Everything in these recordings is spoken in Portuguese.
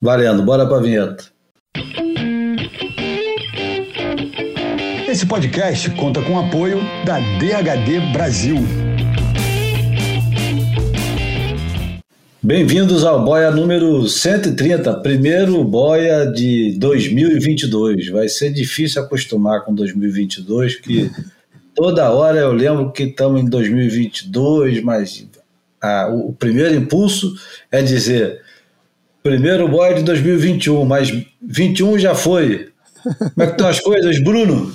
Valendo, bora pra vinheta. Esse podcast conta com o apoio da DHD Brasil. Bem-vindos ao Boia número 130, primeiro Boia de 2022. Vai ser difícil acostumar com 2022, que toda hora eu lembro que estamos em 2022, mas ah, o primeiro impulso é dizer primeiro Boia de 2021, mas 21 já foi. Como é que estão as coisas, Bruno?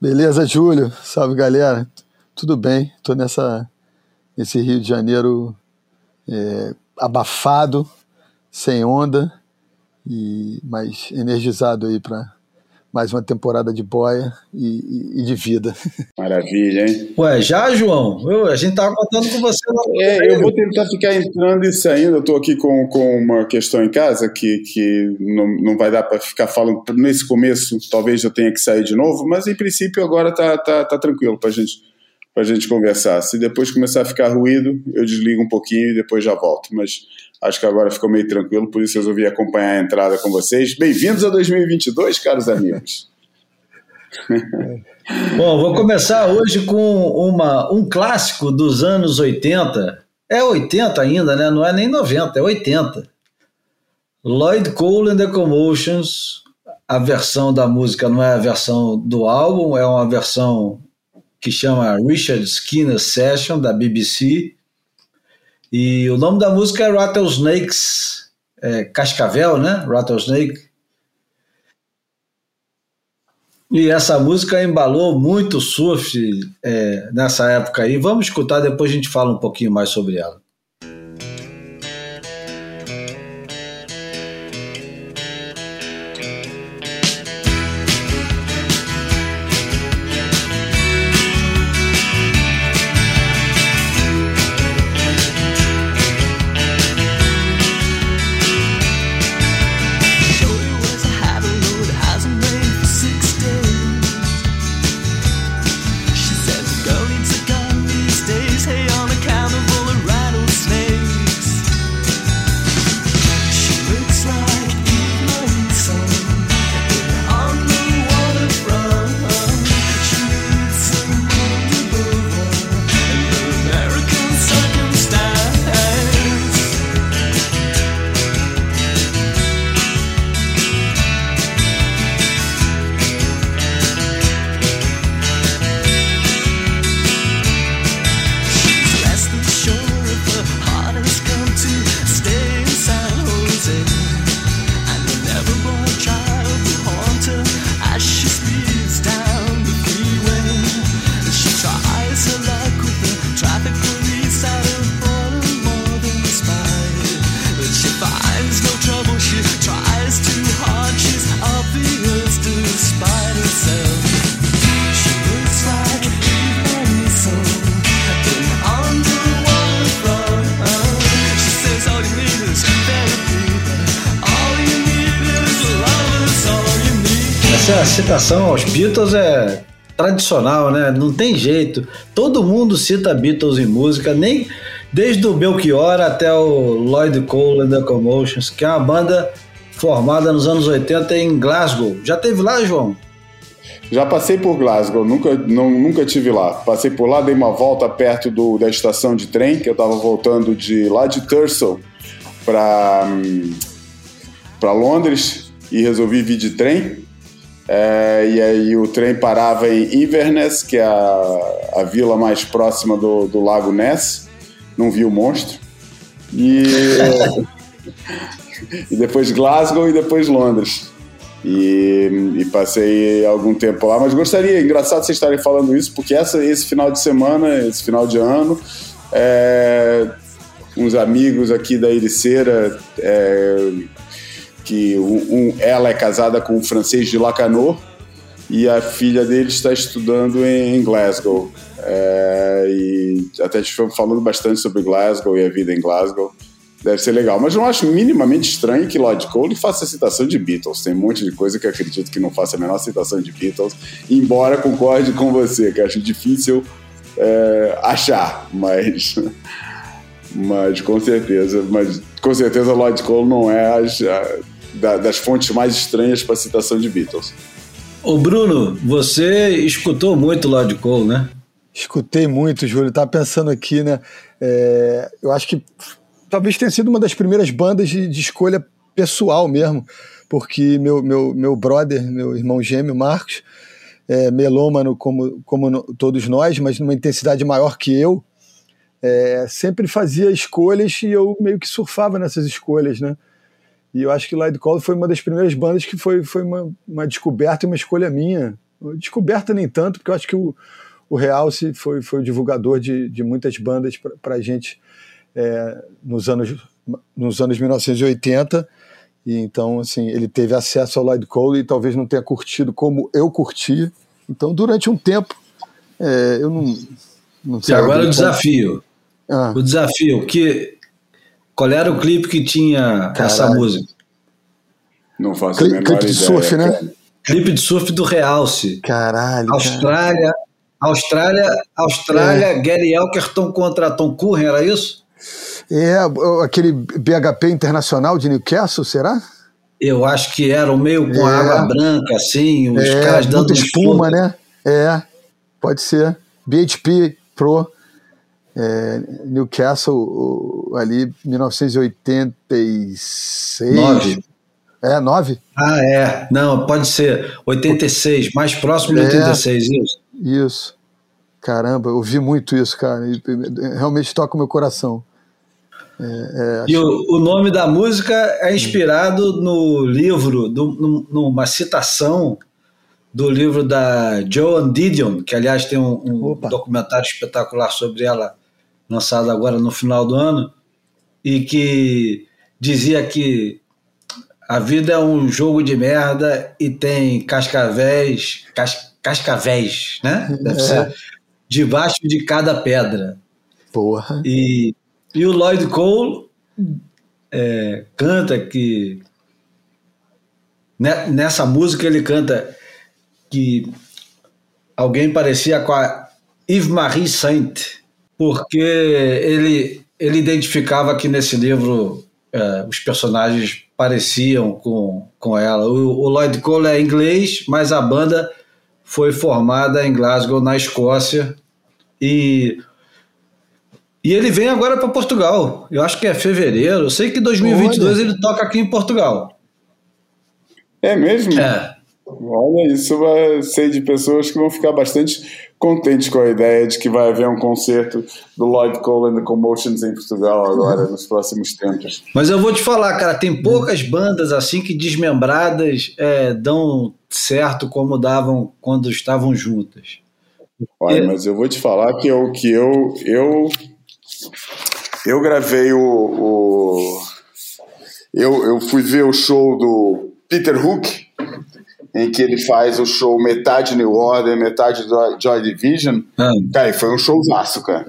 Beleza, Júlio. Salve, galera. Tudo bem? Estou nessa nesse Rio de Janeiro é, abafado, sem onda, e mais energizado aí para mais uma temporada de boia e, e, e, de vida. Maravilha, hein? Ué, já, João? Eu, a gente tava contando com você. É, eu vou tentar ficar entrando e saindo. Eu tô aqui com, com uma questão em casa que, que não, não vai dar para ficar falando nesse começo. Talvez eu tenha que sair de novo, mas em princípio agora tá, tá, tá tranquilo pra gente, pra gente conversar. Se depois começar a ficar ruído, eu desligo um pouquinho e depois já volto. Mas Acho que agora ficou meio tranquilo, por isso resolvi acompanhar a entrada com vocês. Bem-vindos a 2022, caros amigos. Bom, vou começar hoje com uma, um clássico dos anos 80. É 80 ainda, né? Não é nem 90, é 80. Lloyd Cole and the Commotions. A versão da música não é a versão do álbum, é uma versão que chama Richard Skinner Session, da BBC. E o nome da música é Rattlesnakes, é, Cascavel, né? Rattlesnake. E essa música embalou muito surf é, nessa época aí. Vamos escutar, depois a gente fala um pouquinho mais sobre ela. Aos Beatles é tradicional, né? Não tem jeito. Todo mundo cita Beatles em música, nem desde o Belchior até o Lloyd Cole and the Commotions, que é uma banda formada nos anos 80 em Glasgow. Já teve lá, João? Já passei por Glasgow, nunca, não, nunca tive lá. Passei por lá, dei uma volta perto do, da estação de trem, que eu estava voltando de lá de Thurston para hum, para Londres e resolvi vir de trem. É, e aí o trem parava em Inverness, que é a, a vila mais próxima do, do Lago Ness. Não vi o monstro. E, e depois Glasgow e depois Londres. E, e, passei algum tempo lá, mas gostaria, engraçado vocês estarem falando isso, porque essa, esse final de semana, esse final de ano, é, uns amigos aqui da Ericeira é, que um, ela é casada com um francês de Lacanau e a filha dele está estudando em Glasgow. É, e até estivemos falando bastante sobre Glasgow e a vida em Glasgow. Deve ser legal, mas não acho minimamente estranho que Lloyd Cole faça citação de Beatles. Tem um monte de coisa que acredito que não faça a menor citação de Beatles, embora concorde com você, que acho difícil é, achar, mas Mas com certeza, mas com certeza Lloyd Cole não é da, das fontes mais estranhas para citação de Beatles. Ô Bruno, você escutou muito Lloyd Cole, né? Escutei muito, Júlio. Tava pensando aqui, né? É, eu acho que talvez tenha sido uma das primeiras bandas de, de escolha pessoal mesmo, porque meu, meu, meu brother, meu irmão gêmeo, Marcos, é melômano como, como todos nós, mas numa intensidade maior que eu, é, sempre fazia escolhas e eu meio que surfava nessas escolhas, né? E eu acho que Lloyd Cole foi uma das primeiras bandas que foi, foi uma, uma descoberta e uma escolha minha. Descoberta nem tanto, porque eu acho que o, o Realce foi, foi o divulgador de, de muitas bandas para a gente é, nos, anos, nos anos 1980. E então, assim, ele teve acesso ao Lloyd Cole e talvez não tenha curtido como eu curti. Então, durante um tempo, é, eu não, não sei. E agora o desafio. Ah. O desafio, que qual era o clipe que tinha Caralho. essa música? Não faço Cli a menor clipe de ideia, surf, né? Cara. Clipe de surf do Realce. Caralho. Austrália, Austrália, Austrália, é. Gary Elkerton contra Tom Curren, era isso? É, aquele BHP internacional de Newcastle, será? Eu acho que era o meio com é. água branca, assim, os é, caras dando espuma, né? É, pode ser. BHP Pro é, Newcastle ali 1986. 9. É, 9? Ah, é. Não, pode ser. 86, mais próximo de é, 86, isso. Isso. Caramba, eu vi muito isso, cara. E, realmente toca o meu coração. É, é, e o, o, nome da música é inspirado no livro, do, numa citação do livro da Joan Didion, que aliás tem um, um documentário espetacular sobre ela, lançado agora no final do ano, e que dizia que a vida é um jogo de merda e tem cascavéis, cas, cascavéis, né? Deve é. ser debaixo de cada pedra. Porra. E, e o Lloyd Cole é, canta que nessa música ele canta que alguém parecia com a Yves Marie Saint porque ele, ele identificava que nesse livro é, os personagens pareciam com, com ela. O, o, Lloyd Cole é inglês, mas a banda foi formada em Glasgow, na Escócia, e, e ele vem agora para Portugal. Eu acho que é fevereiro. Eu sei que 2022 Olha. ele toca aqui em Portugal. É mesmo? É. Olha, isso vai ser de pessoas que vão ficar bastante contentes com a ideia de que vai haver um concerto do Lloyd Cole and the Commotions em Portugal agora, nos próximos tempos. Mas eu vou te falar, cara, tem poucas bandas assim que desmembradas é, dão certo como davam quando estavam juntas. Olha, mas eu vou te falar que eu, que eu, eu, eu gravei o, o eu, eu fui ver o show do Peter Hook em que ele faz o show metade New Order, metade Joy Division. Ah. Cara, foi um showzaço, cara.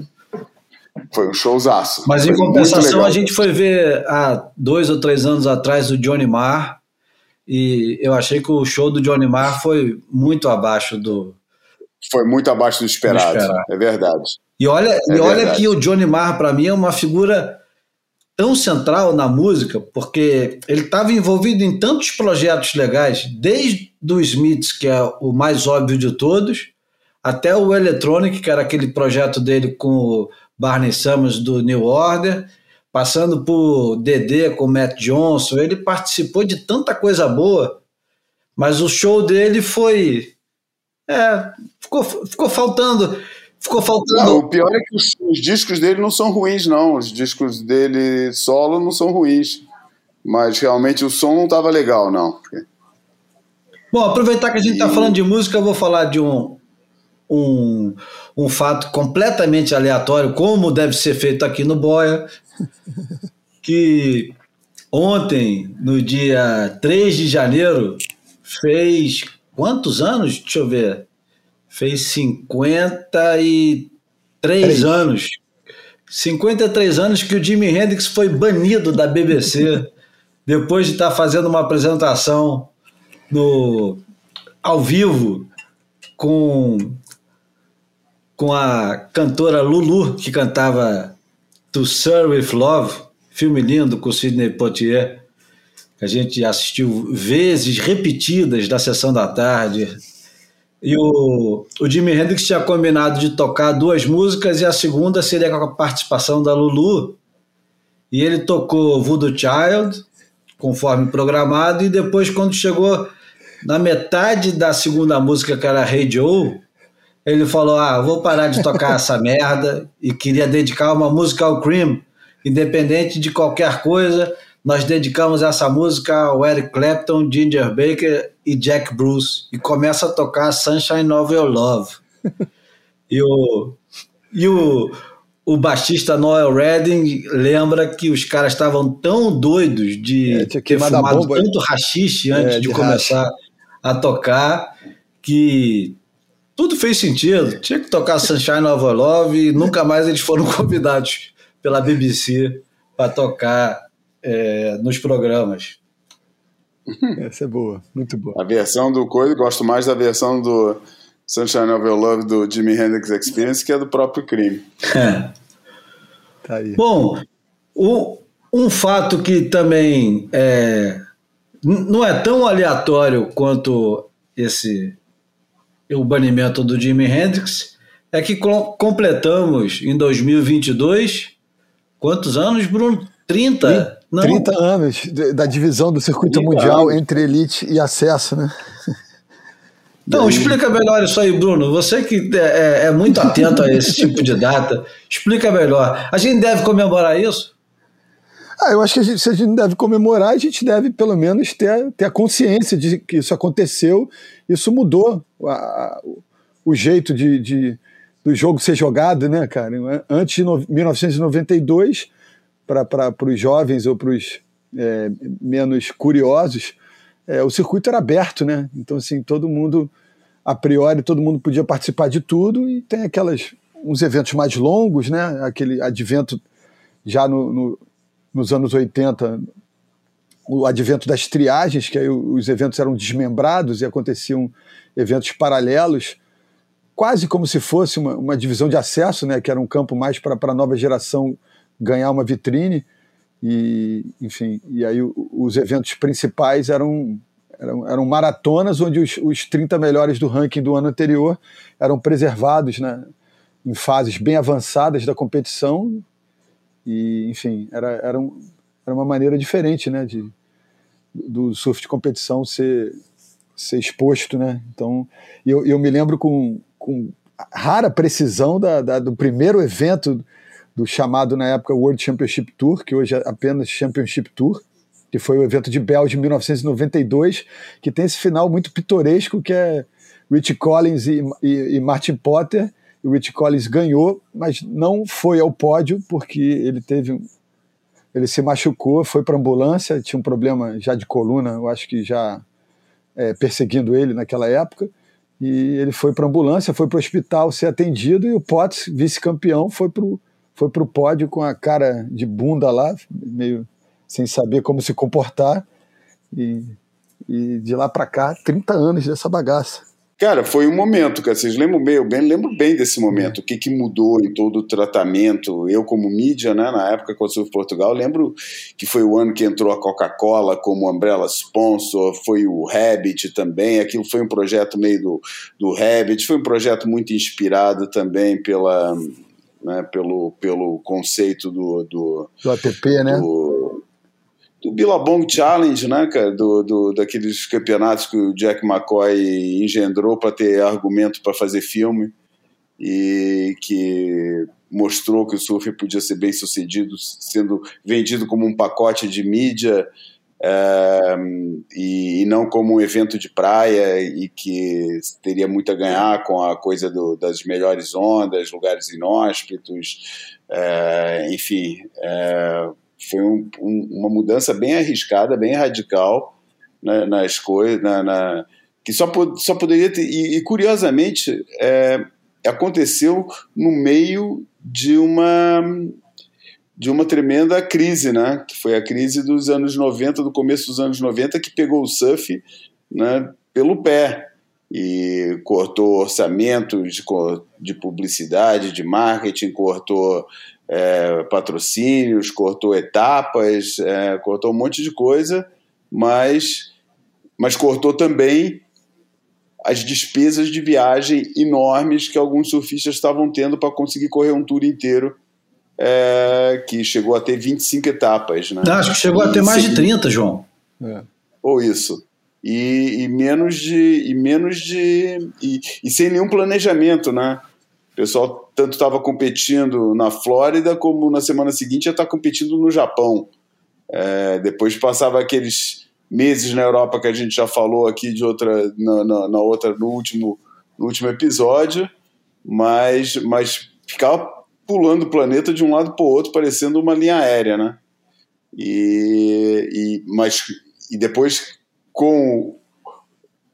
Foi um showzaço. Mas em compensação, a gente foi ver há dois ou três anos atrás o Johnny Marr e eu achei que o show do Johnny Marr foi muito abaixo do. Foi muito abaixo do esperado, do esperado. é verdade. E olha, é e olha que o Johnny Marr, para mim, é uma figura tão central na música, porque ele estava envolvido em tantos projetos legais, desde do Smiths, que é o mais óbvio de todos, até o Electronic, que era aquele projeto dele com o Barney Summers do New Order, passando por DD com o Matt Johnson, ele participou de tanta coisa boa, mas o show dele foi. É, ficou, ficou faltando Ficou faltando. Não, o pior é que os, os, discos dele não são ruins, não. Os discos dele solo não são ruins. Mas realmente o som não estava legal, não. Bom, aproveitar que a gente está e... falando de música, eu vou falar de um, um, um fato completamente aleatório, como deve ser feito aqui no Boia, que ontem, no dia 3 de janeiro, fez quantos anos? Deixa eu ver fez 53 Três. anos. 53 anos que o Jimi Hendrix foi banido da BBC depois de estar fazendo uma apresentação no ao vivo com com a cantora Lulu que cantava To Sir With Love, filme lindo com Sidney Poitier, que a gente assistiu vezes repetidas da sessão da tarde. E o, o Jimi Hendrix tinha combinado de tocar duas músicas e a segunda seria com a participação da Lulu. E ele tocou Voodoo Child, conforme programado, e depois, quando chegou na metade da segunda música, que era Hey Joe, ele falou: Ah, vou parar de tocar essa merda e queria dedicar uma música ao Cream, independente de qualquer coisa. Nós dedicamos essa música ao Eric Clapton, Ginger Baker e Jack Bruce. E começa a tocar Sunshine of Your Love. e o, e o, o baixista Noel Redding lembra que os caras estavam tão doidos de É, ter fumado tanto rachixe antes É, de, de começar a tocar que tudo fez sentido. Tinha que tocar Sunshine of Your Love e nunca mais eles foram convidados pela BBC para tocar é, nos programas. Essa é boa, muito boa. A versão do Coisa, gosto mais da versão do Sunshine of Your Love do Jimi Hendrix Experience, que é do próprio crime. Tá aí. Bom, o- um fato que também é, não é tão aleatório quanto esse o banimento do Jimi Hendrix é que com- completamos em 2022 quantos anos, Bruno? 30? Não, 30 anos da divisão do circuito 30 mundial anos. entre elite e acesso, né? Então, explica melhor isso aí, Bruno. Você que é, é- é muito atento a esse tipo de data, explica melhor. A gente deve comemorar isso? Ah, eu acho que a gente, se a gente deve comemorar, a gente deve pelo menos ter, ter a consciência de que isso aconteceu, isso mudou a- a- o- o jeito de, de- do jogo ser jogado, né, cara? Antes de no- 1992, para os jovens ou para os é, menos curiosos, é, o circuito era aberto, né? Então, assim, todo mundo, a priori, todo mundo podia participar de tudo e tem aquelas uns eventos mais longos, né? Aquele advento já no- no, nos anos 80, o advento das triagens, que aí os eventos eram desmembrados e aconteciam eventos paralelos, quase como se fosse uma, uma divisão de acesso, né, que era um campo mais para a nova geração ganhar uma vitrine. E, enfim, e aí os eventos principais eram, eram, eram maratonas onde os, os 30 melhores do ranking do ano anterior eram preservados né, em fases bem avançadas da competição e, enfim, era, era, um, era uma maneira diferente, né, de, do surf de competição ser, ser exposto, né? Então, eu, eu me lembro com, com rara precisão da, da- do primeiro evento do chamado na época World Championship Tour, que hoje é apenas Championship Tour, que foi o evento de Bell de 1992, que tem esse final muito pitoresco que é Rich Collins e, e, e Martin Potter. O Rich Collins ganhou, mas não foi ao pódio porque ele teve ele se machucou, foi para ambulância, tinha um problema já de coluna, eu acho que já é, perseguindo ele naquela época. E ele foi para ambulância, foi para o hospital ser atendido e o Potts, vice-campeão, foi para o foi pro pódio com a cara de bunda lá, meio sem saber como se comportar. E, e de lá para cá, 30 anos dessa bagaça. Cara, foi um momento, cara. Vocês lembram bem? Eu bem, lembro bem desse momento. O que, que mudou em todo o tratamento? Eu, como mídia, né, na época que eu Surf Portugal, lembro que foi o ano que entrou a Coca-Cola como umbrella sponsor, foi o Rabbit também. Aquilo foi um projeto meio do, do Rabbit. Foi um projeto muito inspirado também pela, né, pelo, pelo conceito do, do, Do ATP, né? do, do Billabong Challenge, né, cara? Do, do, daqueles campeonatos que o Jack McCoy engendrou para ter argumento para fazer filme e que mostrou que o surf podia ser bem sucedido, sendo vendido como um pacote de mídia é, e, e não como um evento de praia e que teria muito a ganhar com a coisa do, das melhores ondas, lugares inóspitos, é, enfim. É, foi um, um, uma mudança bem arriscada, bem radical né, nas coisas, na, na, que só, só poderia ter. E, e curiosamente, é, aconteceu no meio de uma de uma tremenda crise, né? Que foi a crise dos anos 90, do começo dos anos 90, que pegou o surf né, pelo pé e cortou orçamentos de, de publicidade, de marketing, cortou é, patrocínios, cortou etapas, é, cortou um monte de coisa, mas, mas cortou também as despesas de viagem enormes que alguns surfistas estavam tendo para conseguir correr um tour inteiro, é, que chegou a ter 25 etapas. Né? Acho que chegou a ter mais de 30, João. É. Ou isso. E, e, menos de. E, menos de e, e sem nenhum planejamento, né? O pessoal tanto estava competindo na Flórida como na semana seguinte já está competindo no Japão. É, depois passava aqueles meses na Europa que a gente já falou aqui de outra na, na, na outra no último no último episódio, mas mas ficava pulando o planeta de um lado para o outro parecendo uma linha aérea, né? E, e mas e depois com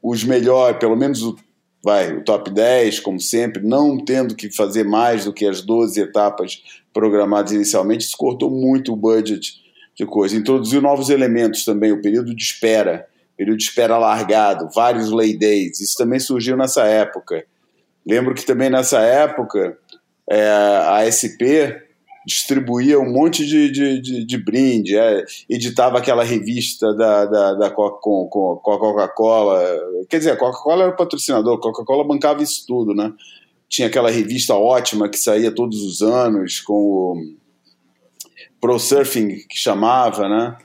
os melhores, pelo menos o vai, o top 10, como sempre, não tendo que fazer mais do que as 12 etapas programadas inicialmente, isso cortou muito o budget de coisa. Introduziu novos elementos também, o período de espera, período de espera largado, vários lay days, isso também surgiu nessa época. Lembro que também nessa época é, a SP distribuía um monte de, de, de, de brinde, é, editava aquela revista da, da, da Coca-Cola. Quer dizer, a Coca-Cola era o patrocinador, Coca-Cola bancava isso tudo, né? Tinha aquela revista ótima que saía todos os anos, com o Pro Surfing, que chamava, né?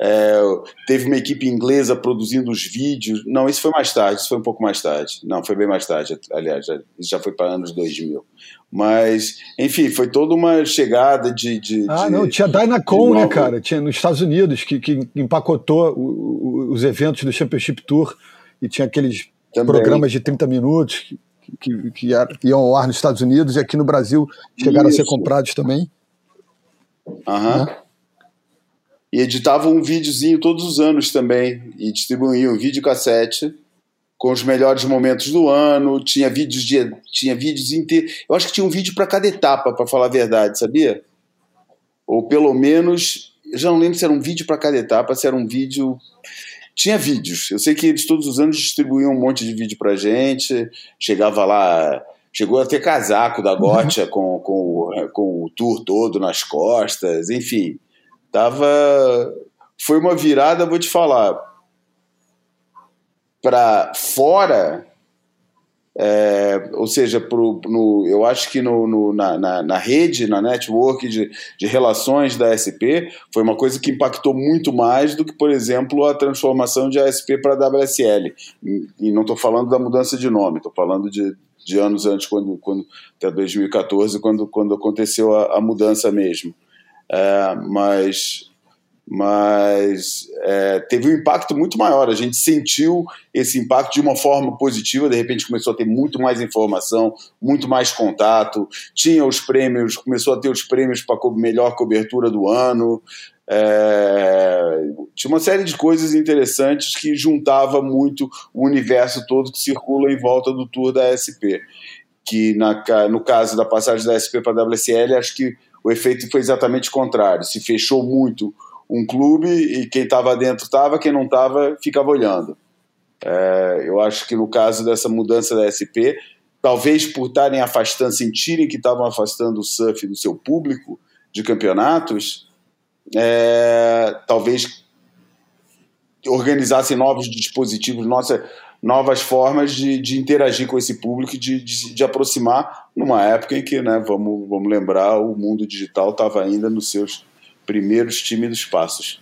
É, teve uma equipe inglesa produzindo os vídeos. Não, isso foi mais tarde, isso foi um pouco mais tarde. Não, foi bem mais tarde, aliás, já, isso já foi para anos 2000. Mas, enfim, foi toda uma chegada de. de ah, de, não, tinha Dynacon, né, cara? Tinha nos Estados Unidos, que, que empacotou o, o, os eventos do Championship Tour e tinha aqueles Também. programas de 30 minutos que, que, que iam ao ar nos Estados Unidos e aqui no Brasil chegaram Isso. a ser comprados também. Aham. Né? E editavam um videozinho todos os anos também e distribuíam vídeo cassete com os melhores momentos do ano, tinha vídeos de tinha vídeos inteiros. Eu acho que tinha um vídeo para cada etapa, para falar a verdade, sabia? Ou pelo menos, eu já não lembro se era um vídeo para cada etapa, se era um vídeo tinha vídeos. Eu sei que eles todos os anos distribuíam um monte de vídeo pra gente. Chegava lá, chegou a ter casaco da Gotcha uhum. com, com, com o tour todo nas costas, enfim. Tava foi uma virada, vou te falar para fora, é, ou seja, pro, no, eu acho que no, no na, na, na, rede, na network de, de relações da SP, foi uma coisa que impactou muito mais do que, por exemplo, a transformação de ASP para WSL. E, e não estou falando da mudança de nome, estou falando de, de anos antes, quando, quando até 2014, quando, quando aconteceu a, a mudança mesmo. É, mas mas é, teve um impacto muito maior. A gente sentiu esse impacto de uma forma positiva. De repente começou a ter muito mais informação, muito mais contato. Tinha os prêmios, começou a ter os prêmios para a melhor cobertura do ano. É, tinha uma série de coisas interessantes que juntava muito o universo todo que circula em volta do tour da SP. Que na, no caso da passagem da SP para a WSL, acho que o efeito foi exatamente o contrário. Se fechou muito um clube e quem estava dentro estava, quem não estava ficava olhando. É, eu acho que no caso dessa mudança da SP, talvez por estarem afastando, sentirem que estavam afastando o surf do seu público de campeonatos, é, talvez organizassem novos dispositivos, nossa, novas formas de, de interagir com esse público e de, de, de, aproximar numa época em que, né, vamos, vamos lembrar, o mundo digital estava ainda nos seus primeiros tímidos passos.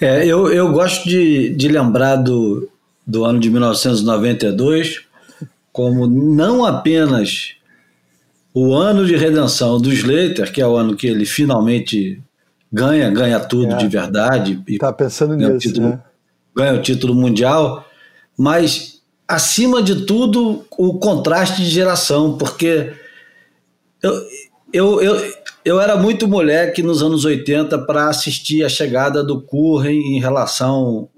É, eu, eu gosto de, de lembrar do, do ano de 1992 como não apenas o ano de redenção do Slater, que é o ano que ele finalmente ganha, ganha tudo é, de verdade. Tá pensando nisso, título, né? Ganha o título mundial, mas acima de tudo o contraste de geração, porque eu, eu, eu, eu era muito moleque nos anos 80 para assistir a chegada do Curren em relação.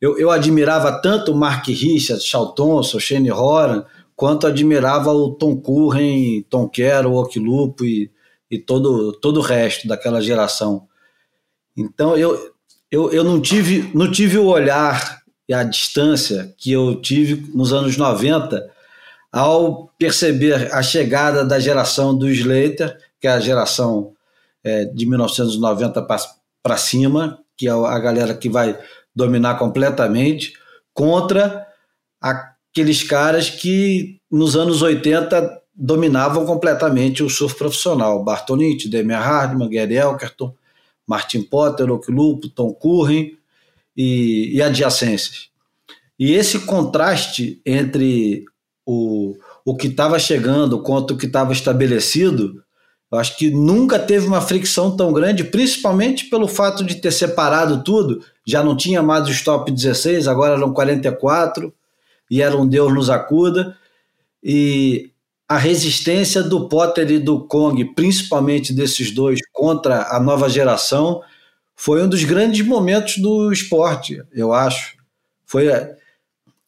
Eu, eu admirava tanto Mark Richards, Charles Thompson, Shane Horan, quanto admirava o Tom Curren, Tom Quero, Okilupo e, e todo, todo o resto daquela geração. Então eu, eu, eu não, tive, não tive o olhar e a distância que eu tive nos anos 90 ao perceber a chegada da geração do Slater que é a geração é, de 1990 para cima, que é a galera que vai dominar completamente, contra aqueles caras que nos anos 80 dominavam completamente o surf profissional. Bartolini, Demir Hardman, Gary Elkerton, Martin Potter, Oak Lupo, Tom Curren e, e adjacências. E esse contraste entre o, o que estava chegando quanto o que estava estabelecido, eu acho que nunca teve uma fricção tão grande, principalmente pelo fato de ter separado tudo. Já não tinha mais os top 16, agora eram 44, e era um Deus nos acuda. E a resistência do Potter e do Kong, principalmente desses dois, contra a nova geração, foi um dos grandes momentos do esporte, eu acho. Foi,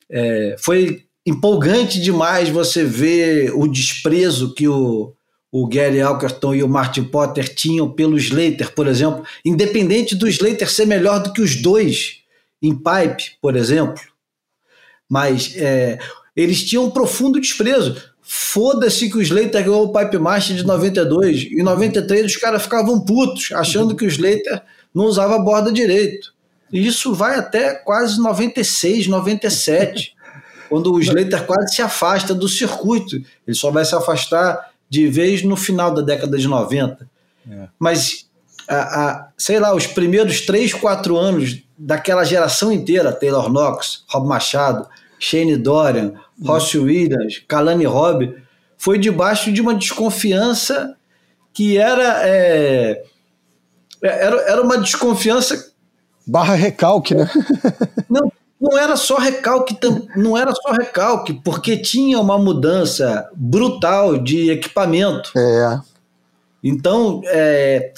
é, foi empolgante demais você ver o desprezo que o, o Gary Elkerton e o Martin Potter tinham pelo Slater, por exemplo, independente do Slater ser melhor do que os dois em pipe, por exemplo. Mas é, eles tinham um profundo desprezo. Foda-se que o Slater ganhou o Pipe Master de 92. Em 93 os caras ficavam putos, achando que o Slater não usava a borda direito. E isso vai até quase 96, 97, quando o Slater quase se afasta do circuito. Ele só vai se afastar de vez no final da década de 90. É. Mas, a, a, sei lá, os primeiros 3, 4 anos daquela geração inteira, Taylor Knox, Rob Machado, Shane Dorian, Ross Williams, Kalani Robb, foi debaixo de uma desconfiança que era, é, era, era uma desconfiança. Barra recalque, né? não, não era só recalque, não era só recalque, porque tinha uma mudança brutal de equipamento. É. Então, é,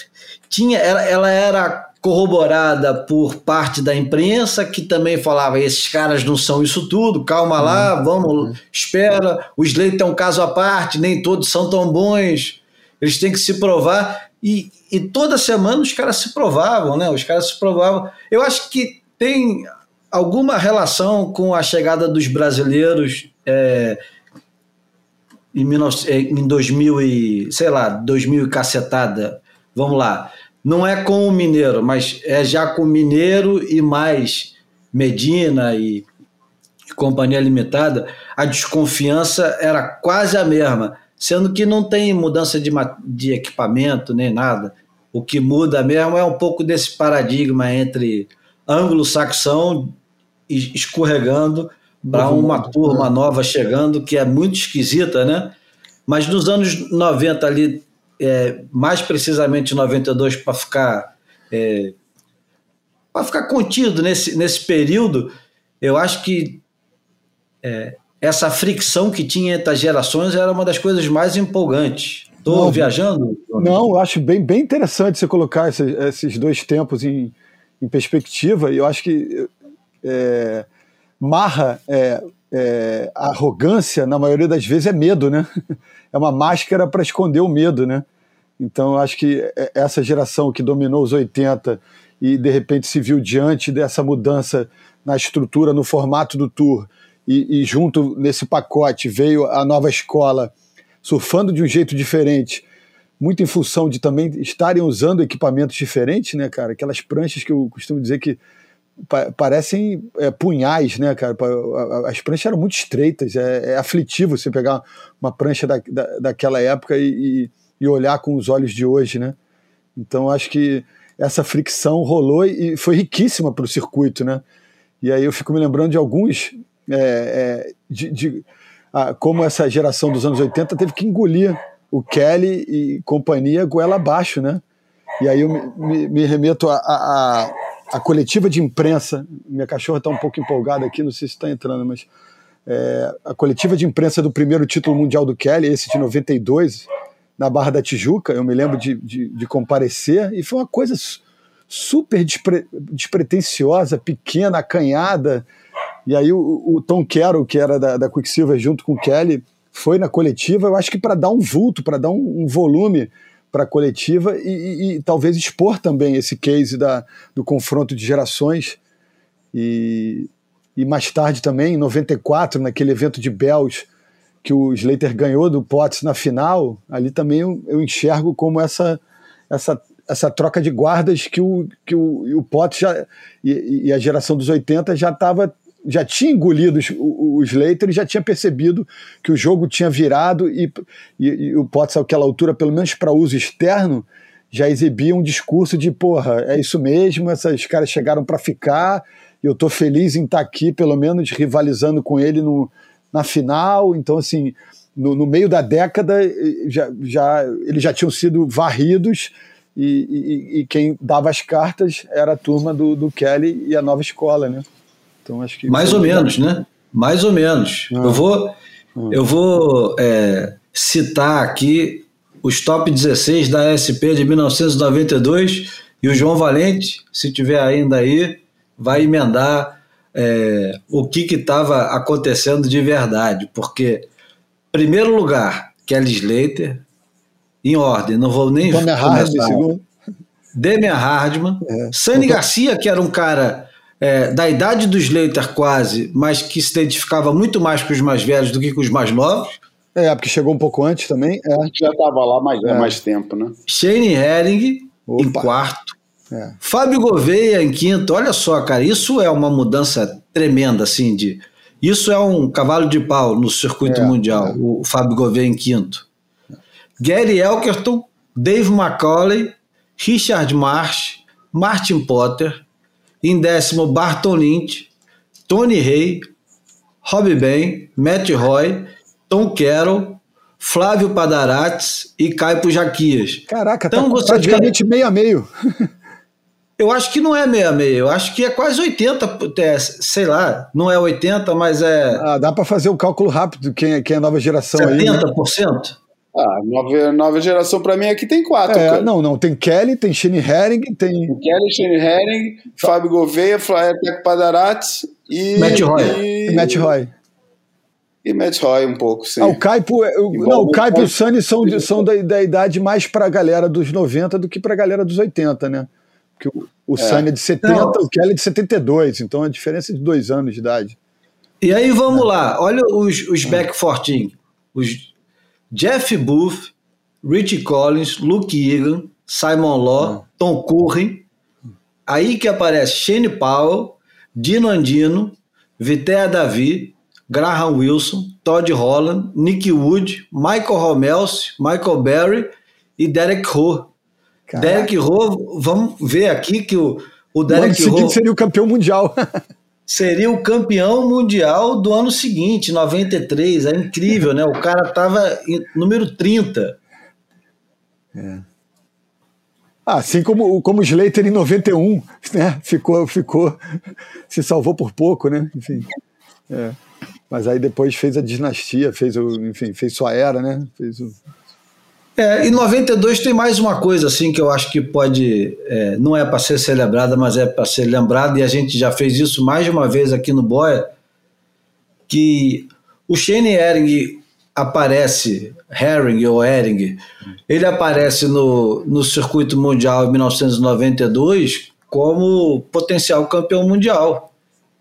tinha, ela, ela era corroborada por parte da imprensa, que também falava: esses caras não são isso tudo, calma lá, uhum. vamos, uhum. espera. O Slater é um caso à parte, nem todos são tão bons, eles têm que se provar. E, e toda semana os caras se provavam, né? Os caras se provavam. Eu acho que tem alguma relação com a chegada dos brasileiros é, em, 19, em 2000 e, sei lá, 2000 e cacetada. Vamos lá não é com o Mineiro, mas é já com o Mineiro e mais Medina e, e Companhia Limitada, a desconfiança era quase a mesma, sendo que não tem mudança de, de equipamento nem nada. O que muda mesmo é um pouco desse paradigma entre anglo-saxão escorregando para uma turma nova chegando que é muito esquisita, né? Mas nos anos 90 ali é, mais precisamente 92 para ficar é, para ficar contido nesse, nesse período, eu acho que é, essa fricção que tinha entre as gerações era uma das coisas mais empolgantes. Estou viajando? Não, eu acho bem, bem interessante você colocar esses, esses dois tempos em, em perspectiva. E eu acho que é, marra é, é, arrogância, na maioria das vezes, é medo, né? É uma máscara para esconder o medo, né? Então, acho que é, essa geração que dominou os 80 e de repente se viu diante dessa mudança na estrutura, no formato do tour, e, e junto nesse pacote veio a nova escola surfando de um jeito diferente, muito em função de também estarem usando equipamentos diferentes, né, cara? Aquelas pranchas que eu costumo dizer que pa parecem é, punhais, né, cara? As pranchas eram muito estreitas, é, é aflitivo você pegar uma prancha da, da, daquela época e, e e olhar com os olhos de hoje, né? Então acho que essa fricção rolou e foi riquíssima para o circuito, né? E aí eu fico me lembrando de alguns, é, é, de, de ah, como essa geração dos anos 80 teve que engolir o Kelly e companhia goela abaixo, né? E aí eu me, me, me remeto a, a, a, coletiva de imprensa, minha cachorra está um pouco empolgada aqui, não sei se está entrando, mas é, a coletiva de imprensa do primeiro título mundial do Kelly, esse de 92, na Barra da Tijuca, eu me lembro de, de, de comparecer, e foi uma coisa super despre, despretensiosa, pequena, acanhada. E aí o, o Tom Carroll, que era da, da Quicksilver junto com o Kelly, foi na coletiva, eu acho que para dar um vulto, para dar um, um volume para a coletiva e, e, e, talvez expor também esse case da, do confronto de gerações. E, e mais tarde também, em 94, naquele evento de Bells, que o Slater ganhou do Potts na final, ali também eu, eu enxergo como essa, essa, essa troca de guardas que o, que o, o Potts já, e, e, a geração dos 80 já estava já tinha engolido o, o Slater e já tinha percebido que o jogo tinha virado e, e, e o Potts àquela altura, pelo menos para uso externo, já exibia um discurso de porra, é isso mesmo, esses caras chegaram para ficar, eu estou feliz em estar tá aqui, pelo menos rivalizando com ele no, na final. Então, assim, no, no meio da década, já, já, eles já tinham sido varridos e, e, e, quem dava as cartas era a turma do, do Kelly e a nova escola, né? Então, acho que Mais ou menos, né? Mais ou menos. Ah. Eu vou, ah. eu vou é, citar aqui os top 16 da SP de 1992 e o João Valente, se tiver ainda aí, vai emendar é, o que estava acontecendo de verdade, porque primeiro lugar, Kelly Slater, em ordem, não vou nem Demian Hardman, Demian Hardman, é. Sunny Garcia, que era um cara é, da idade do Slater quase, mas que se identificava muito mais com os mais velhos do que com os mais novos. É, porque chegou um pouco antes também. É. Já estava lá mais, é. mais tempo, né? Shane Herring Opa. em quarto. É. Fábio Gouveia em quinto. Olha só, cara, isso é uma mudança tremenda, assim, de. Isso é um cavalo de pau no circuito é, mundial, é. o Fábio Gouveia em quinto. Gary Elkerton, Dave McCauley, Richard Marsh, Martin Potter, em décimo Barton Lynch, Tony Hay, Rob Ben, Matt Roy, Tom Carroll, Flávio Padarates e Caipo Jaquias. Caraca, então, tá praticamente vê... meio a meio. Eu acho que não é meio a meio, eu acho que é quase 80, é, sei lá, não é 80, mas é. Ah, dá para fazer o um cálculo rápido, quem é, quem é nova geração 70%? aí. 70%? Né? Ah, nova, nova geração para mim aqui tem quatro. É, não, não, tem Kelly, tem Shane Herring, tem. Kelly, Shane Herring, Fábio Gouveia, Flávio Padarates e. Matt Roy. E... Matt Roy. E Matt Roy um pouco, sim. Ah, o Caipo, é, o, não, o Caipo e o Sunny são, são da, da idade mais para a galera dos 90 do que para a galera dos 80, né? Porque o, o é. Sunny é de 70, Não. o Kelly é de 72, então a diferença é de dois anos de idade. E aí vamos é. lá, olha os, os back 14. Os Jeff Booth, Richie Collins, Luke Egan, Simon Law, é. Tom Curry. Aí que aparece Shane Powell, Dino Andino, Vitea Davi, Graham Wilson, Todd Holland, Nick Wood, Michael Romelsi, Michael Berry e Derek Ho. Caraca. Derek Rowe, vamos ver aqui que o, o Derek Rowe seria o campeão mundial. seria o campeão mundial do ano seguinte, 93. É incrível, né? O cara tava em número 30. É. Ah, assim como, como o Slater em 91, né? Ficou, ficou, se salvou por pouco, né? Enfim. É. Mas aí depois fez a dinastia, fez o, enfim, fez sua era, né? Fez o, é, em 92 tem mais uma coisa assim que eu acho que pode, é, não é para ser celebrada, mas é para ser lembrada, e a gente já fez isso mais de uma vez aqui no Boia, que o Shane Herring aparece, Herring ou Herring, ele aparece no, no circuito mundial em 1992 como potencial campeão mundial.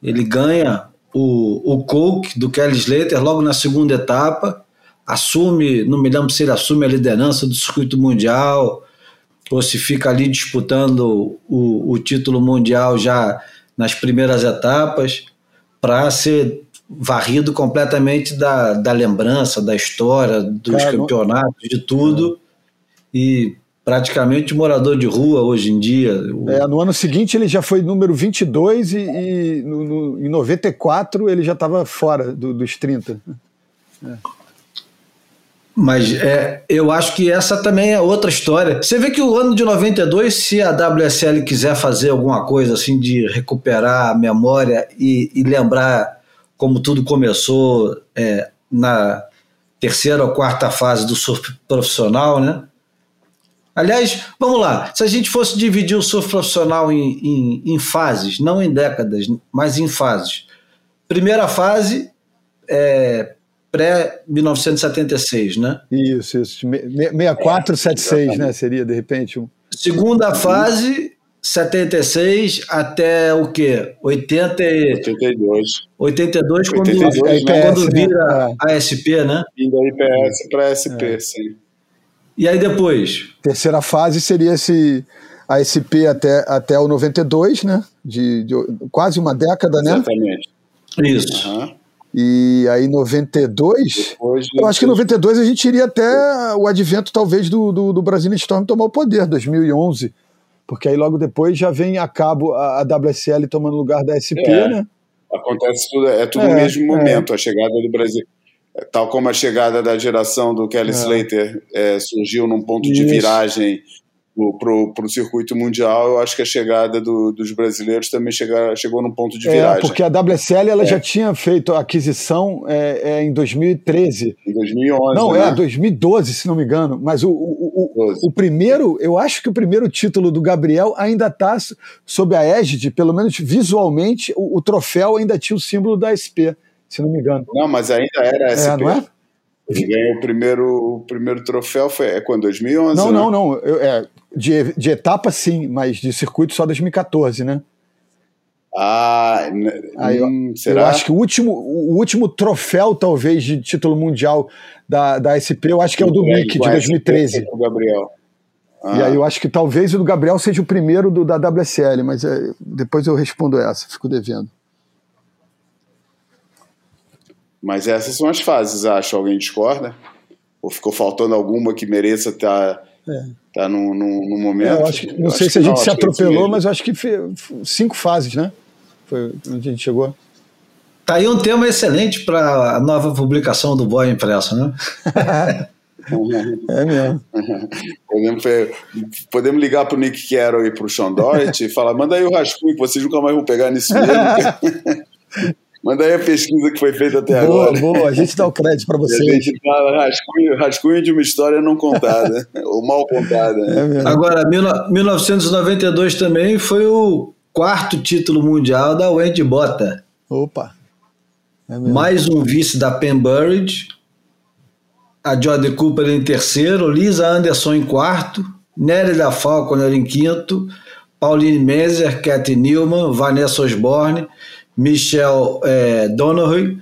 Ele ganha o, o Coke do Kelly Slater logo na segunda etapa, assume, não me lembro se ele assume a liderança do circuito mundial ou se fica ali disputando o, o título mundial já nas primeiras etapas para ser varrido completamente da, da lembrança, da história, dos campeonatos, de tudo. E praticamente morador de rua hoje em dia. É, no ano seguinte ele já foi número 22 e, e no, no, em 94 ele já estava fora do, dos 30. É. Mas é, eu acho que essa também é outra história. Você vê que o ano de 92, se a WSL quiser fazer alguma coisa assim de recuperar a memória e, e lembrar como tudo começou é, na terceira ou quarta fase do surf profissional, né? Aliás, vamos lá. Se a gente fosse dividir o surf profissional em, em, em fases, não em décadas, mas em fases. Primeira fase, é, pré-1976, né? Isso, isso. 64, 76, é, né? Seria, de repente. Um... Segunda fase, 76 até o quê? 80 e... 82. 82, quando, 82, né? IPS, quando vira né? a SP, né? Indo da IPS para SP, sim. E aí depois? Terceira fase seria esse a SP até, até o 92, né? De, de quase uma década, né? Exatamente. Isso. Aham. E aí 92, Depois, eu acho que em 92 a gente iria até o advento talvez do, do, do Brasil Storm tomar o poder, 2011. Porque aí logo depois já vem a cabo a, a WSL tomando lugar da SP, É. né? Acontece tudo, é tudo É, no mesmo é. momento, a chegada do Brasil. Tal como a chegada da geração do Kelly É. Slater é, surgiu num ponto de Isso. viragem para o circuito mundial, eu acho que a chegada do- dos brasileiros também chega, chegou num ponto de É, viragem. porque a WSL ela É. já tinha feito a aquisição é, é, em 2013. Em 2011, Não, né? é, 2012, se não me engano. Mas o, o, o, 12. o primeiro, eu acho que o primeiro título do Gabriel ainda está sob a égide, pelo menos visualmente, o, o troféu ainda tinha o símbolo da SP, se não me engano. Não, mas ainda era É, SP. não é? Ele ganhou o primeiro, o primeiro troféu, foi, é quando? 2011? Não, né? não, não. Eu- é, de, de etapa sim, mas de circuito só 2014, né? Ah, Ah, eu- hum, será? Eu acho que o último, o último troféu, talvez, de título mundial da, da SP, eu acho que é o do É, Mick, de com a 2013. SP, com o Gabriel. Ah, E aí eu acho que talvez o do Gabriel seja o primeiro do, da WSL, mas é, depois eu respondo essa, fico devendo. Mas essas são as fases, acho. Alguém discorda? Ou ficou faltando alguma que mereça estar tá num, num, num momento? É, eu acho que, não Eu sei acho se a gente não, se é atropelou, mas eu acho que cinco fases, né? Foi onde a gente chegou. Tá aí um tema excelente para a nova publicação do Boy Impresso, né? É mesmo. Podemos, podemos ligar pro Nick Carroll e pro Sean Doherty e falar: manda aí o rascunho, que vocês nunca mais vão pegar nisso mesmo. manda aí a pesquisa que foi feita até Boa, agora. boa, a gente dá o crédito para E a vocês. gente fala rascunho, rascunho de uma história não contada, ou mal contada. É. Agora, mil no- 1992 também foi o quarto título mundial da Wendy Bota. Opa. É. Mais um vice da Pembury, a Jodie Cooper em terceiro, Lisa Anderson em quarto, Nérida Falconer em quinto, Pauline Meser, Kathy Newman, Vanessa Osborne, Michelle eh, Donoghue,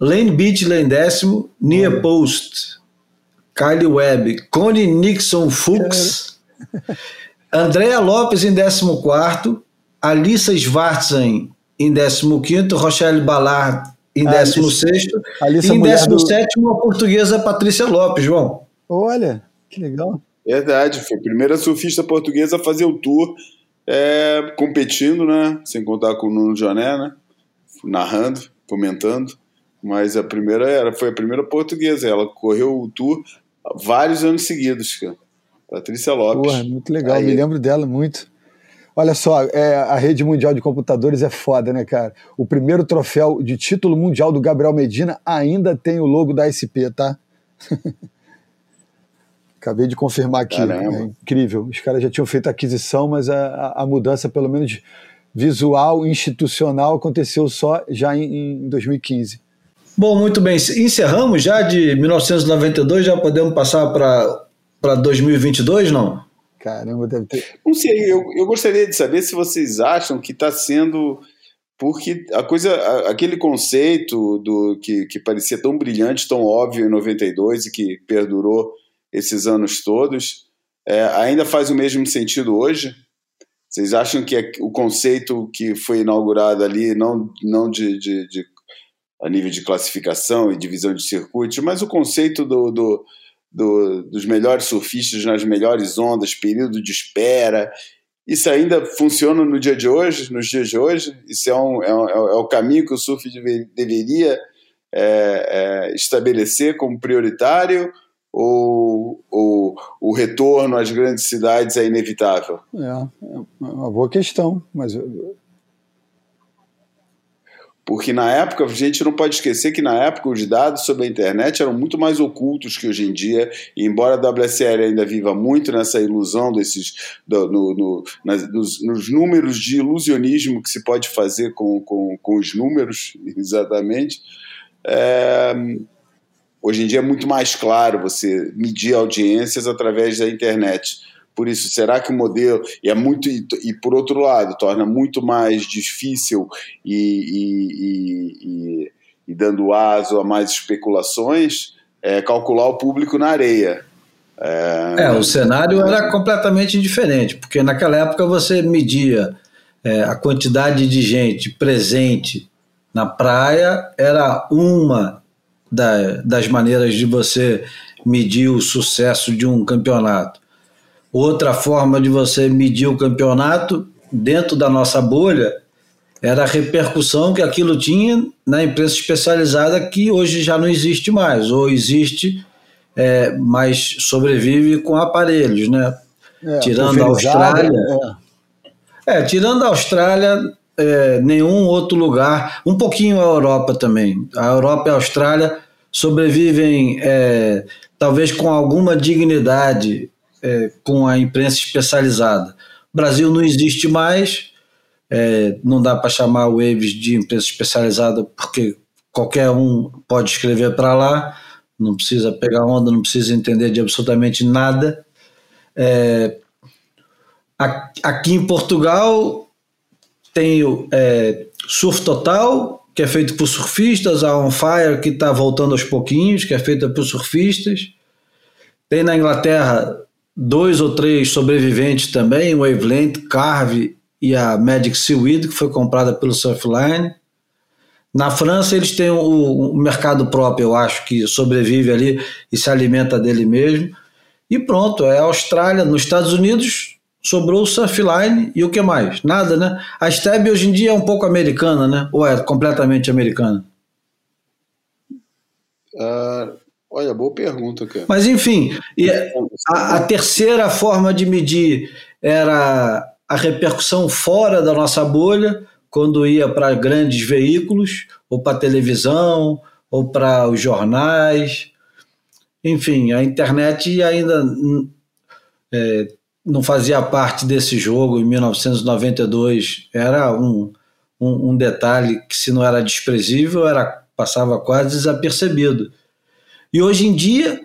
Lane Beachley em décimo, Nia Post, Kylie Webb, Connie Nixon Fuchs, Andrea Lopes em décimo quarto, Alissa Schwartzen em décimo quinto, Rochelle Ballard em décimo Alissa- sexto, e em décimo do- sétimo a portuguesa Patrícia Lopes, João. Olha, que legal. Verdade, foi a primeira surfista portuguesa a fazer o tour é, competindo, né? Sem contar com o Nuno Joné, né? Narrando, comentando. Mas a primeira era, foi a primeira portuguesa. Ela correu o tour vários anos seguidos, cara. Patrícia Lopes. Porra, muito legal, Aí. me lembro dela muito. Olha só, é, a rede mundial de computadores é foda, né, cara? O primeiro troféu de título mundial do Gabriel Medina ainda tem o logo da SP, tá? Acabei de confirmar aqui. Caramba. É incrível. Os caras já tinham feito a aquisição, mas a, a- a mudança, pelo menos visual, institucional, aconteceu só já em, em 2015. Bom, muito bem. Encerramos já de 1992, já podemos passar para 2022, não? Caramba, deve ter. Não sei, eu, eu gostaria de saber se vocês acham que está sendo. Porque a coisa, a- aquele conceito do que, que parecia tão brilhante, tão óbvio em 92 e que perdurou esses anos todos, é, ainda faz o mesmo sentido hoje? Vocês acham que é- o conceito que foi inaugurado ali, não, não de, de- de- a nível de classificação e divisão de circuitos, mas o conceito do, do, do- dos melhores surfistas nas melhores ondas, período de espera. Isso ainda funciona no dia de hoje, nos dias de hoje? Isso é, um, é, um- é o caminho que o surf deve- deveria é, é, estabelecer como prioritário? Ou, ou o retorno às grandes cidades é inevitável? É, é uma boa questão, mas Porque na época, a gente não pode esquecer que na época os dados sobre a internet eram muito mais ocultos que hoje em dia, e embora a WSL ainda viva muito nessa ilusão desses do- no- no- nas- nos, nos números de ilusionismo que se pode fazer com, com, com os números, exatamente, é, hoje em dia é muito mais claro você medir audiências através da internet. por isso, será que o modelo. E é muito. E, e por outro lado, torna muito mais difícil e, e, e dando aso a mais especulações é, calcular o público na areia. É... é, o cenário era completamente diferente, porque naquela época você media é, a quantidade de gente presente na praia, era uma da, das maneiras de você medir o sucesso de um campeonato. Outra forma de você medir o campeonato dentro da nossa bolha era a repercussão que aquilo tinha na imprensa especializada que hoje já não existe mais, ou existe, é, mas sobrevive com aparelhos, né? É, tirando a Austrália. É. é. tirando a Austrália, é, nenhum outro lugar, um pouquinho a Europa também. A Europa e a Austrália sobrevivem é, talvez com alguma dignidade é, com a imprensa especializada. Brasil não existe mais, é, não dá para chamar o Waves de imprensa especializada porque qualquer um pode escrever para lá, não precisa pegar onda, não precisa entender de absolutamente nada. É, aqui em Portugal tem o é, Surf Total, que é feito por surfistas, a On Fire, que está voltando aos pouquinhos, que é feita por surfistas. Tem na Inglaterra dois ou três sobreviventes também, Wavelength, Carve e a Magic Seaweed, que foi comprada pelo Surfline. Na França, eles têm o, o, mercado próprio, eu acho, que sobrevive ali e se alimenta dele mesmo. E pronto, é a Austrália. Nos Estados Unidos, sobrou o Surfline e o que mais? Nada, né? A Steb hoje em dia é um pouco americana, né? Ou é completamente americana? Uh, olha, boa pergunta, cara. Mas enfim, a, a terceira forma de medir era a repercussão fora da nossa bolha, quando ia para grandes veículos, ou para televisão, ou para os jornais. Enfim, a internet ainda é, não fazia parte desse jogo em 1992. Era um, um, um, detalhe que, se não era desprezível, era, passava quase desapercebido. E hoje em dia,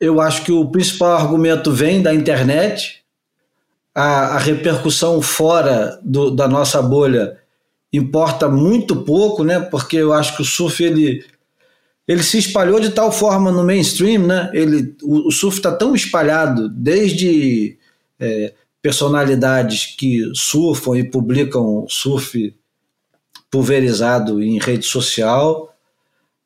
eu acho que o principal argumento vem da internet a, a repercussão fora do, da nossa bolha importa muito pouco, né? Porque eu acho que o surf ele, ele se espalhou de tal forma no mainstream, né? Ele, o, o surf está tão espalhado desde é, personalidades que surfam e publicam surf pulverizado em rede social,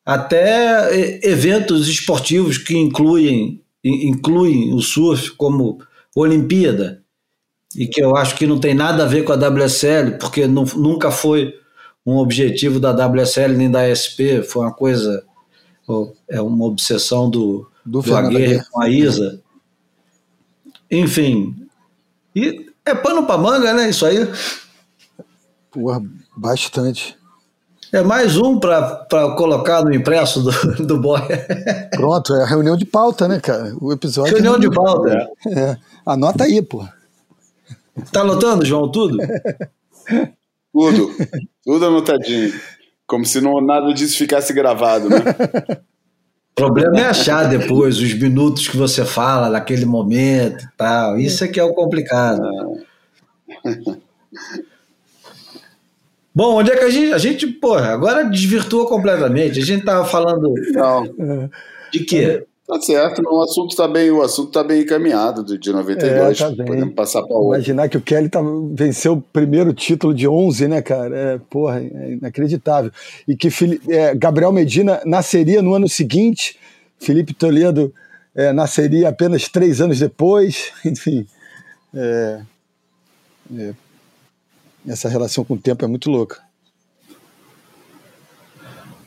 até eventos esportivos que incluem, incluem o surf como Olimpíada e que eu acho que não tem nada a ver com a WSL, porque não, nunca foi um objetivo da WSL nem da SP, foi uma coisa, é uma obsessão do, do, do Aguirre com a Isa. Enfim, e é pano para manga, né? Isso aí. Porra, bastante. É mais um para colocar no impresso do, do boy. Pronto, é a reunião de pauta, né, cara? O episódio. Reunião de pauta. É. é. Anota aí, pô. Tá anotando, João, tudo? tudo. Tudo anotadinho. Como se não, nada disso ficasse gravado, né? O problema é achar depois os minutos que você fala naquele momento e tal. Isso é que é o complicado. Bom, onde é que a gente. A gente, porra, agora desvirtuou completamente. A gente tava falando. Não. De quê? Tá certo, o assunto está bem, o assunto tá bem encaminhado de 92. É, tá Podemos passar para outro. Imaginar que o Kelly tá, venceu o primeiro título de 11, né, cara? É, porra, é inacreditável. E que é, Gabriel Medina nasceria no ano seguinte, Felipe Toledo é, nasceria apenas três anos depois, enfim. É, é, essa relação com o tempo é muito louca.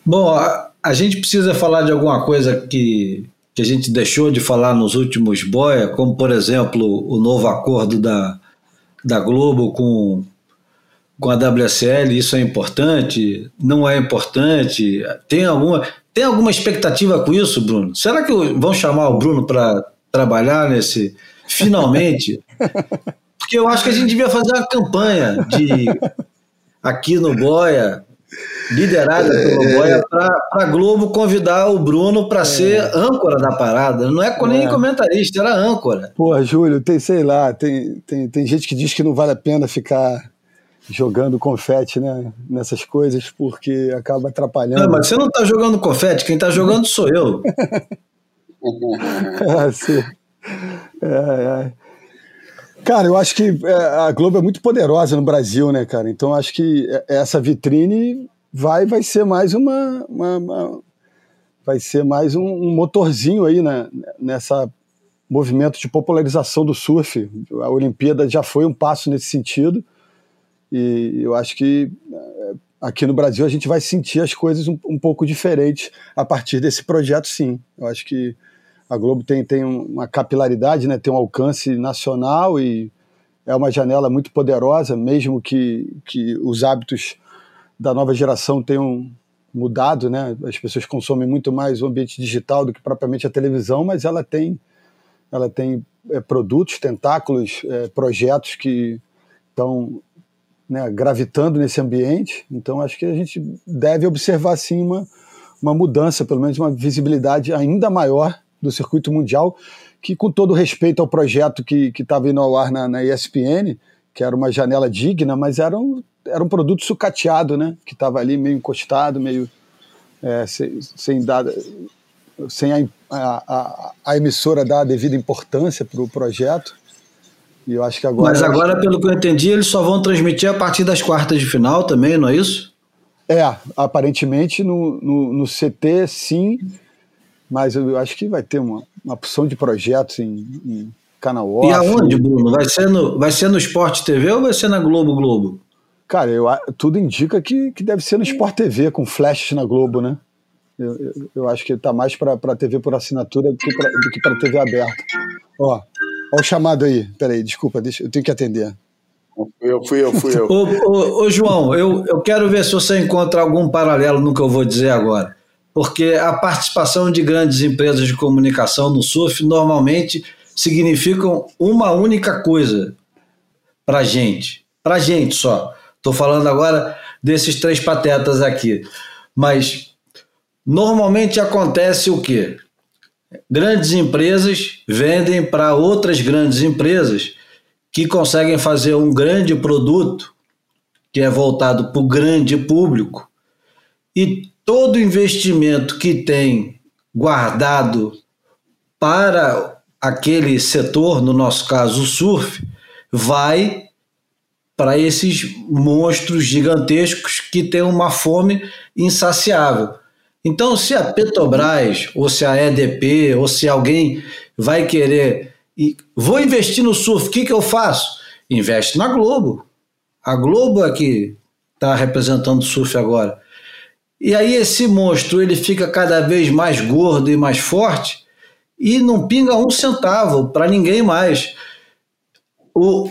Bom, a, a gente precisa falar de alguma coisa que que a gente deixou de falar nos últimos boia, como por exemplo o novo acordo da, da Globo com, com a WSL, isso é importante? Não é importante? Tem alguma, tem alguma expectativa com isso, Bruno? Será que vão chamar o Bruno para trabalhar nesse finalmente? Porque eu acho que a gente devia fazer uma campanha de aqui no Boia liderada pelo é, Boia, para a Globo convidar o Bruno para é. ser âncora da parada. Não é nem é. comentarista, era âncora. Pô, Júlio, tem, sei lá, tem, tem, tem gente que diz que não vale a pena ficar jogando confete né, nessas coisas, porque acaba atrapalhando. Não, mas você não está jogando confete, quem está jogando sou eu. é, sim. É, é. Cara, eu acho que é, a Globo é muito poderosa no Brasil, né, cara? Então acho que essa vitrine vai, vai ser mais uma, uma, uma vai ser mais um, um, motorzinho aí né, nessa movimento de popularização do surf. A Olimpíada já foi um passo nesse sentido e eu acho que é, aqui no Brasil a gente vai sentir as coisas um, um pouco diferentes a partir desse projeto, sim. Eu acho que a Globo tem, tem uma capilaridade, né, tem um alcance nacional e é uma janela muito poderosa, mesmo que, que os hábitos da nova geração tenham mudado, né? As pessoas consomem muito mais o ambiente digital do que propriamente a televisão, mas ela tem, ela tem é, produtos, tentáculos, é, projetos que estão né, gravitando nesse ambiente. Então, acho que a gente deve observar sim uma, uma mudança, pelo menos uma visibilidade ainda maior do circuito mundial, que com todo respeito ao projeto que estava indo ao ar na, na, ESPN, que era uma janela digna, mas era um, era um produto sucateado, né? Que estava ali meio encostado, meio é, sem, sem, dar, sem a, a, a, emissora dar a devida importância para o projeto. E eu acho que agora. Mas agora, pelo que eu entendi, eles só vão transmitir a partir das quartas de final também, não é isso? É, aparentemente no, no, no CT sim mas eu acho que vai ter uma, uma opção de projetos em, em canal off. E aonde, Bruno? Vai ser, no, vai ser no Sport TV ou vai ser na Globo Globo? Cara, eu, tudo indica que, que deve ser no Sport TV, com flash na Globo, né? Eu, eu, eu acho que está mais para TV por assinatura do que para TV aberta. Ó, ó o chamado aí. Peraí, desculpa, deixa, eu tenho que atender. Eu fui eu, fui eu. ô, ô, ô, João, eu, eu quero ver se você encontra algum paralelo no que eu vou dizer agora porque a participação de grandes empresas de comunicação no surf normalmente significam uma única coisa para gente, para gente só. Estou falando agora desses três patetas aqui, mas normalmente acontece o quê? Grandes empresas vendem para outras grandes empresas que conseguem fazer um grande produto que é voltado para o grande público e todo investimento que tem guardado para aquele setor, no nosso caso o surf, vai para esses monstros gigantescos que têm uma fome insaciável. Então, se a Petrobras, ou se a EDP, ou se alguém vai querer, vou investir no surf, o que, que eu faço? Investe na Globo. A Globo é que está representando o surf agora. E aí esse monstro ele fica cada vez mais gordo e mais forte e não pinga um centavo para ninguém mais. O,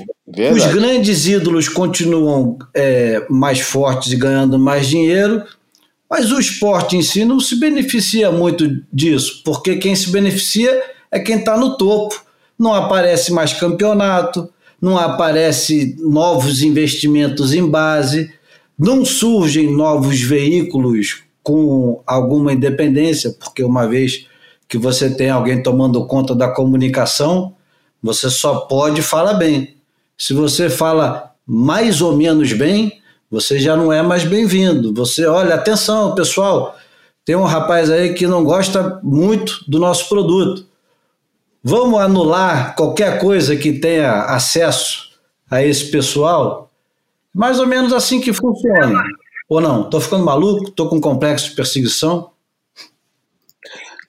os grandes ídolos continuam é, mais fortes e ganhando mais dinheiro, mas o esporte em si não se beneficia muito disso, porque quem se beneficia é quem está no topo. Não aparece mais campeonato, não aparece novos investimentos em base não surgem novos veículos com alguma independência, porque uma vez que você tem alguém tomando conta da comunicação, você só pode falar bem. Se você fala mais ou menos bem, você já não é mais bem-vindo. Você, olha, atenção, pessoal, tem um rapaz aí que não gosta muito do nosso produto. Vamos anular qualquer coisa que tenha acesso a esse pessoal? Mais ou menos assim que funciona. Ou não? Estou ficando maluco? Estou com complexo de perseguição?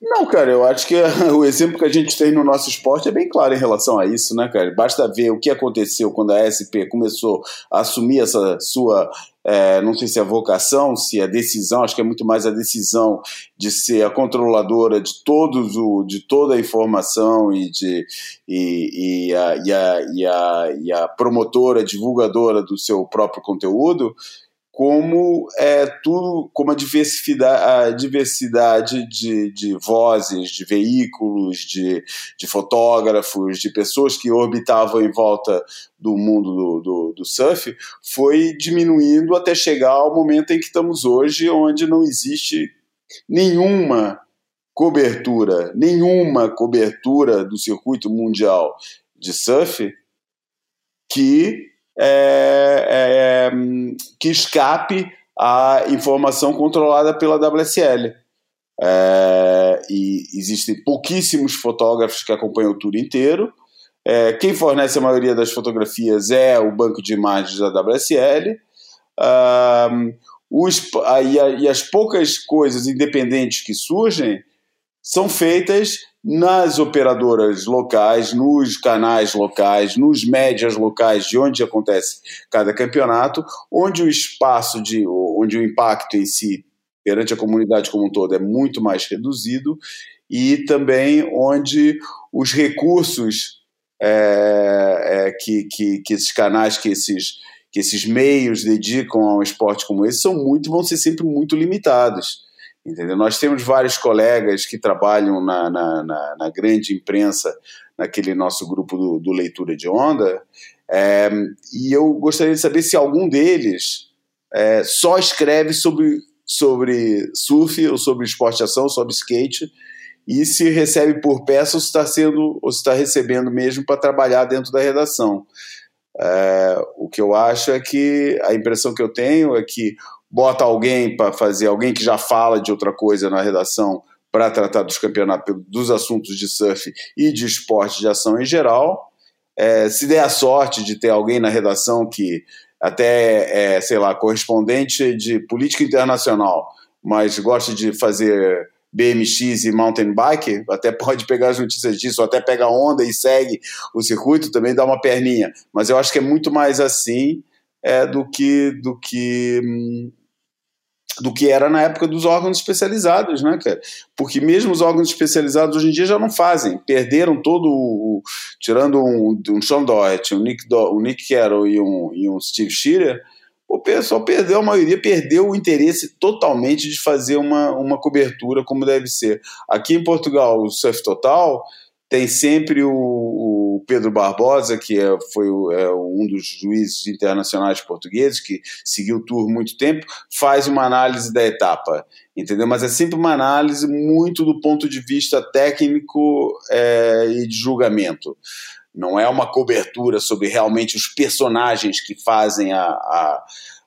Não, cara, eu acho que o exemplo que a gente tem no nosso esporte é bem claro em relação a isso, né, cara? Basta ver o que aconteceu quando a SP começou a assumir essa sua, é, não sei se é vocação, se é decisão, acho que é muito mais a decisão de ser a controladora de todos o, de toda a informação e de e, e, a, e, a, e, a, e a promotora, divulgadora do seu próprio conteúdo como é tudo, como a diversidade, a diversidade de, de vozes, de veículos, de, de fotógrafos, de pessoas que orbitavam em volta do mundo do, do, do, surf foi diminuindo até chegar ao momento em que estamos hoje, onde não existe nenhuma cobertura, nenhuma cobertura do circuito mundial de surf que é, é, que escape à informação controlada pela WSL. É, e existem pouquíssimos fotógrafos que acompanham o tour inteiro. É, quem fornece a maioria das fotografias é o banco de imagens da WSL. Um, os, a, e as poucas coisas independentes que surgem são feitas nas operadoras locais, nos canais locais, nos médias locais de onde acontece cada campeonato, onde o espaço de, onde o impacto em si perante a comunidade como um todo é muito mais reduzido e também onde os recursos é, é, que, que, que esses canais, que esses, que esses meios dedicam a um esporte como esse são muito, vão ser sempre muito limitados. Entendeu? Nós temos vários colegas que trabalham na, na, na, na grande imprensa, naquele nosso grupo do, do Leitura de Onda, é, e eu gostaria de saber se algum deles é, só escreve sobre, sobre surf ou sobre esporte ação, sobre skate, e se recebe por peça ou se está sendo ou está recebendo mesmo para trabalhar dentro da redação. É, o que eu acho é que a impressão que eu tenho é que bota alguém para fazer, alguém que já fala de outra coisa na redação para tratar dos campeonatos, dos assuntos de surf e de esporte de ação em geral. É, se der a sorte de ter alguém na redação que até é, sei lá, correspondente de política internacional, mas gosta de fazer BMX e mountain bike, até pode pegar as notícias disso, até pega onda e segue o circuito, também dá uma perninha. Mas eu acho que é muito mais assim é, do que do que do que era na época dos órgãos especializados, né, cara? Porque mesmo os órgãos especializados hoje em dia já não fazem, perderam todo o. tirando um, um Sean Doherty, um Nick, Do, um Nick Carroll e um, e um Steve Shearer, o pessoal perdeu, a maioria perdeu o interesse totalmente de fazer uma, uma cobertura como deve ser. Aqui em Portugal, o Surf Total tem sempre o, o Pedro Barbosa, que é, foi é, um dos juízes internacionais portugueses, que seguiu o tour muito tempo, faz uma análise da etapa, entendeu? Mas é sempre uma análise muito do ponto de vista técnico é, e de julgamento. Não é uma cobertura sobre realmente os personagens que fazem a, a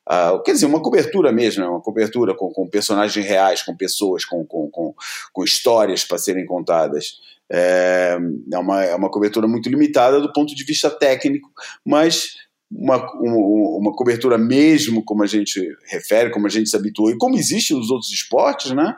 Uh, quer dizer, uma cobertura mesmo, né? uma cobertura com, com personagens reais, com pessoas, com, com, com, com histórias para serem contadas. É, é, uma, é uma cobertura muito limitada do ponto de vista técnico, mas uma, uma, cobertura mesmo como a gente refere, como a gente se habituou e como existe nos outros esportes, né?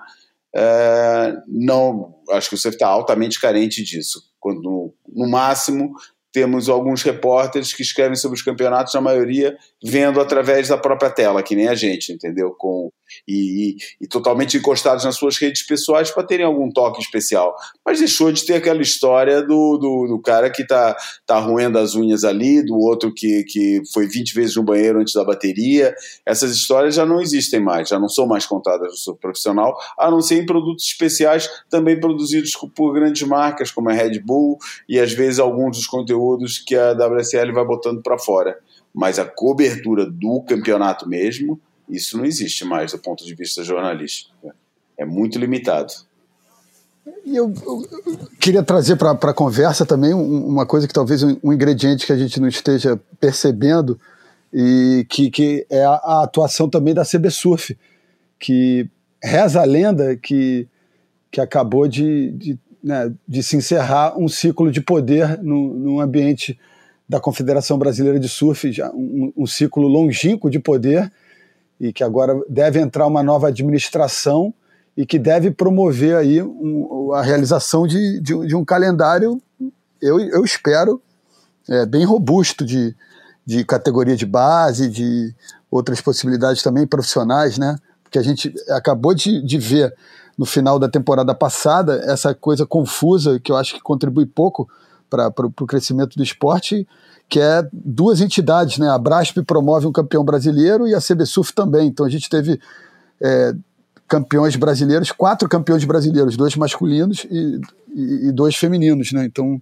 É, não, acho que você está altamente carente disso. Quando no máximo temos alguns repórteres que escrevem sobre os campeonatos, a maioria vendo através da própria tela, que nem a gente, entendeu? Com e, e, e totalmente encostados nas suas redes pessoais para terem algum toque especial. Mas deixou de ter aquela história do, do, do, cara que tá, tá roendo as unhas ali, do outro que, que foi 20 vezes no banheiro antes da bateria. Essas histórias já não existem mais, já não são mais contadas no seu profissional, a não ser em produtos especiais também produzidos por grandes marcas como a Red Bull e às vezes alguns dos conteúdos que a WSL vai botando para fora. Mas a cobertura do campeonato mesmo isso não existe mais do ponto de vista jornalístico. É muito limitado. E eu, eu, queria trazer para a conversa também uma coisa que talvez um, um, ingrediente que a gente não esteja percebendo e que, que é a, a atuação também da CB Surf, que reza a lenda que, que acabou de, de, né, de se encerrar um ciclo de poder no, no ambiente da Confederação Brasileira de Surf, já um, um ciclo longínquo de poder, e que agora deve entrar uma nova administração e que deve promover aí um, a realização de, de, de, um calendário, eu, eu espero, é, bem robusto de, de categoria de base, de outras possibilidades também profissionais, né? Porque a gente acabou de, de ver no final da temporada passada essa coisa confusa que eu acho que contribui pouco para o crescimento do esporte, que é duas entidades, né? A Brasp promove um campeão brasileiro e a CBSUF também. Então a gente teve é, campeões brasileiros, quatro campeões brasileiros, dois masculinos e, e, e dois femininos, né? Então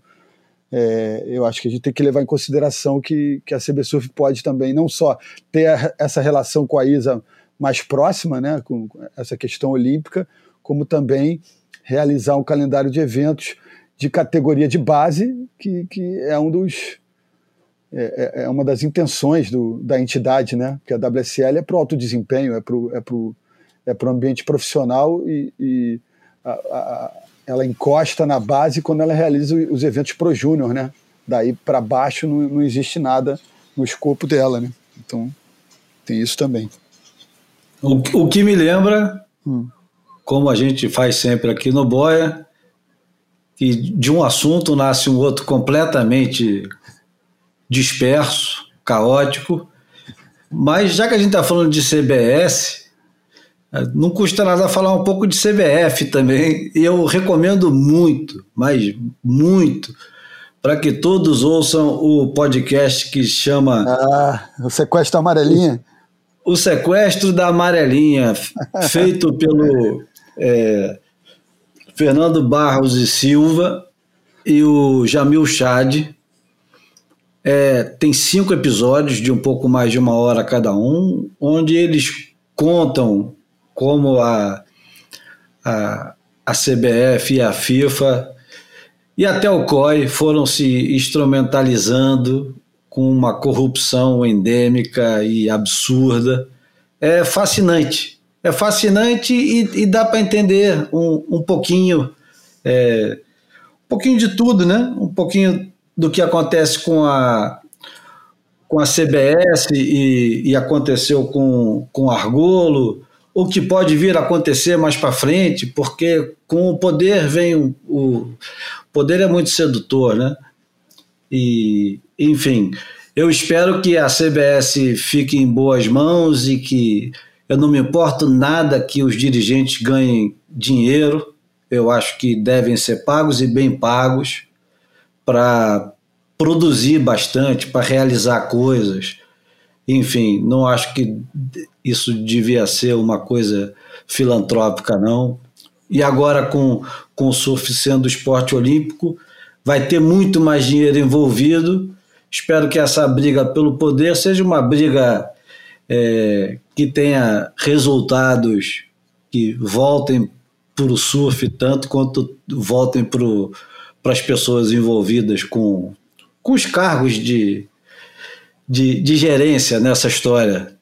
é, eu acho que a gente tem que levar em consideração que, que a CBSUF pode também não só ter essa relação com a ISA mais próxima, né, com essa questão olímpica, como também realizar um calendário de eventos de categoria de base, que, que é um dos é, é, é uma das intenções do, da entidade, né? Porque a WSL é para o alto desempenho, é para o é pro, é pro ambiente profissional e, e a, a, ela encosta na base quando ela realiza os eventos pro júnior, né? Daí para baixo não, não existe nada no escopo dela, né? Então tem isso também. O, o que me lembra, hum. como a gente faz sempre aqui no Boia, que de um assunto nasce um outro completamente disperso, caótico. Mas já que a gente está falando de CBS, não custa nada falar um pouco de CBF também. E eu recomendo muito, mas muito, para que todos ouçam o podcast que chama. Ah, o Sequestro da Amarelinha. O, Sequestro da Amarelinha, feito pelo. É, Fernando Barros e Silva e o Jamil Chad. É, tem cinco episódios de um pouco mais de uma hora cada um, onde eles contam como a, a, a CBF e a FIFA e até o COI foram se instrumentalizando com uma corrupção endêmica e absurda. É fascinante é fascinante e, e dá para entender um, um pouquinho, é, um pouquinho de tudo, né? Um pouquinho do que acontece com a com a CBS e, e aconteceu com, com Argolo, o que pode vir a acontecer mais para frente, porque com o poder vem o, o poder é muito sedutor, né? E enfim, eu espero que a CBS fique em boas mãos e que eu não me importo nada que os dirigentes ganhem dinheiro, eu acho que devem ser pagos e bem pagos para produzir bastante, para realizar coisas. Enfim, não acho que isso devia ser uma coisa filantrópica, não. E agora, com, com o surf sendo esporte olímpico, vai ter muito mais dinheiro envolvido. Espero que essa briga pelo poder seja uma briga é, que tenha resultados que voltem para o surf tanto quanto voltem para as pessoas envolvidas com, com os cargos de, de, de gerência nessa história.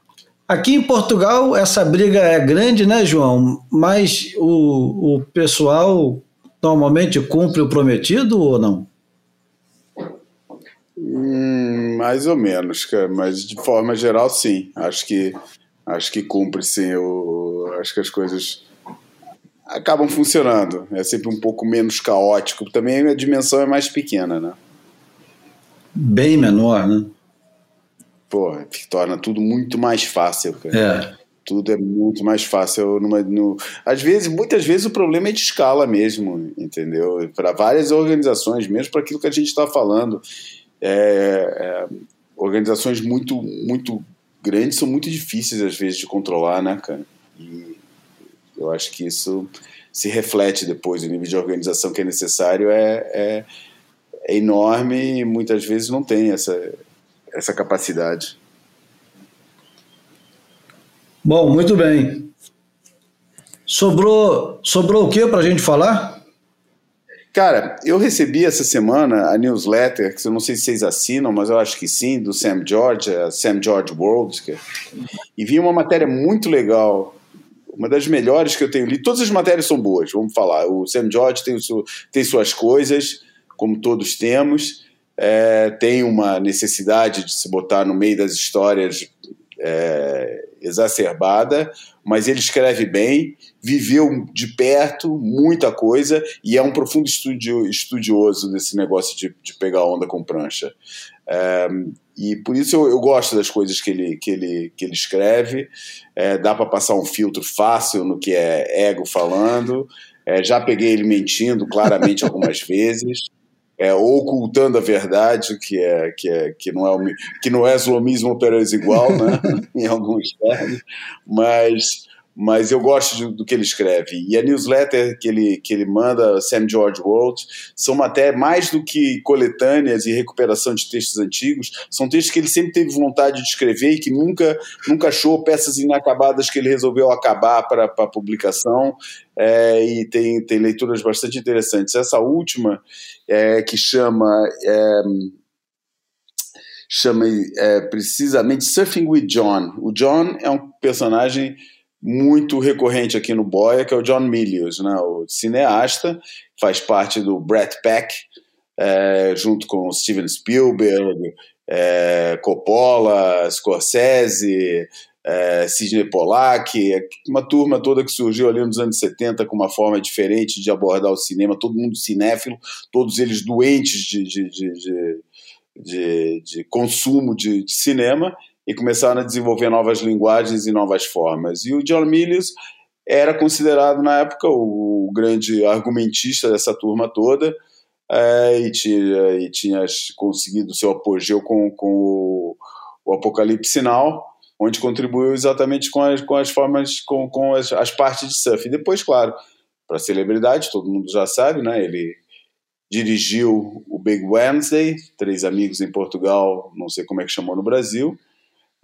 Aqui em Portugal essa briga é grande, né, João? Mas o, o pessoal normalmente cumpre o prometido ou não? Hum, mais ou menos, cara, mas de forma geral, sim. Acho que acho que cumpre, sim. Eu, acho que as coisas acabam funcionando. É sempre um pouco menos caótico. Também a dimensão é mais pequena, né? Bem menor, né? Pô, torna tudo muito mais fácil, cara. É. Tudo é muito mais fácil. Numa, no... Às vezes, muitas vezes o problema é de escala mesmo, entendeu? Para várias organizações, mesmo para aquilo que a gente está falando é, é, organizações muito, muito grandes são muito difíceis às vezes de controlar, né, cara? E eu acho que isso se reflete depois, o nível de organização que é necessário é, é, é enorme e muitas vezes não tem essa, essa capacidade. Bom, muito bem. Sobrou, sobrou o que para a gente falar? Cara, eu recebi essa semana a newsletter, que eu não sei se vocês assinam, mas eu acho que sim, do Sam George, a Sam George World, que, e vi uma matéria muito legal, uma das melhores que eu tenho lido. Todas as matérias são boas, vamos falar. O Sam George tem, su, tem suas coisas, como todos temos, é, tem uma necessidade de se botar no meio das histórias é, exacerbada, mas ele escreve bem, viveu de perto muita coisa e é um profundo estudio, estudioso desse negócio de, de pegar onda com prancha. É, e por isso eu, eu, gosto das coisas que ele, que ele, que ele escreve. É, dá para passar um filtro fácil no que é ego falando. É, já peguei ele mentindo claramente algumas vezes. é, ocultando a verdade, que é que é que não é o, que não é peres igual, né? em alguns termos, mas mas eu gosto de, do que ele escreve. E a newsletter que ele, que ele manda, Sam George World, são até mais do que coletâneas e recuperação de textos antigos, são textos que ele sempre teve vontade de escrever e que nunca, nunca achou peças inacabadas que ele resolveu acabar para publicação. É, e tem, tem leituras bastante interessantes. Essa última, é, que chama. É, chama é, precisamente Surfing with John. O John é um personagem muito recorrente aqui no Boia, que é o John Milius, né, o cineasta, faz parte do Brett Peck, é, junto com Steven Spielberg, é, Coppola, Scorsese, é, Sidney Pollack, uma turma toda que surgiu ali nos anos 70 com uma forma diferente de abordar o cinema, todo mundo cinéfilo, todos eles doentes de, de, de, de, de consumo de, de cinema, e começaram a desenvolver novas linguagens e novas formas. E o John Milius era considerado na época o grande argumentista dessa turma toda é, e, tinha, e tinha conseguido seu apogeu com, com o, o Apocalipse Sinal, onde contribuiu exatamente com as, com as formas, com, com as, as partes de surf. E depois, claro, para celebridade, todo mundo já sabe, né? Ele dirigiu o Big Wednesday, Três Amigos em Portugal, não sei como é que chamou no Brasil,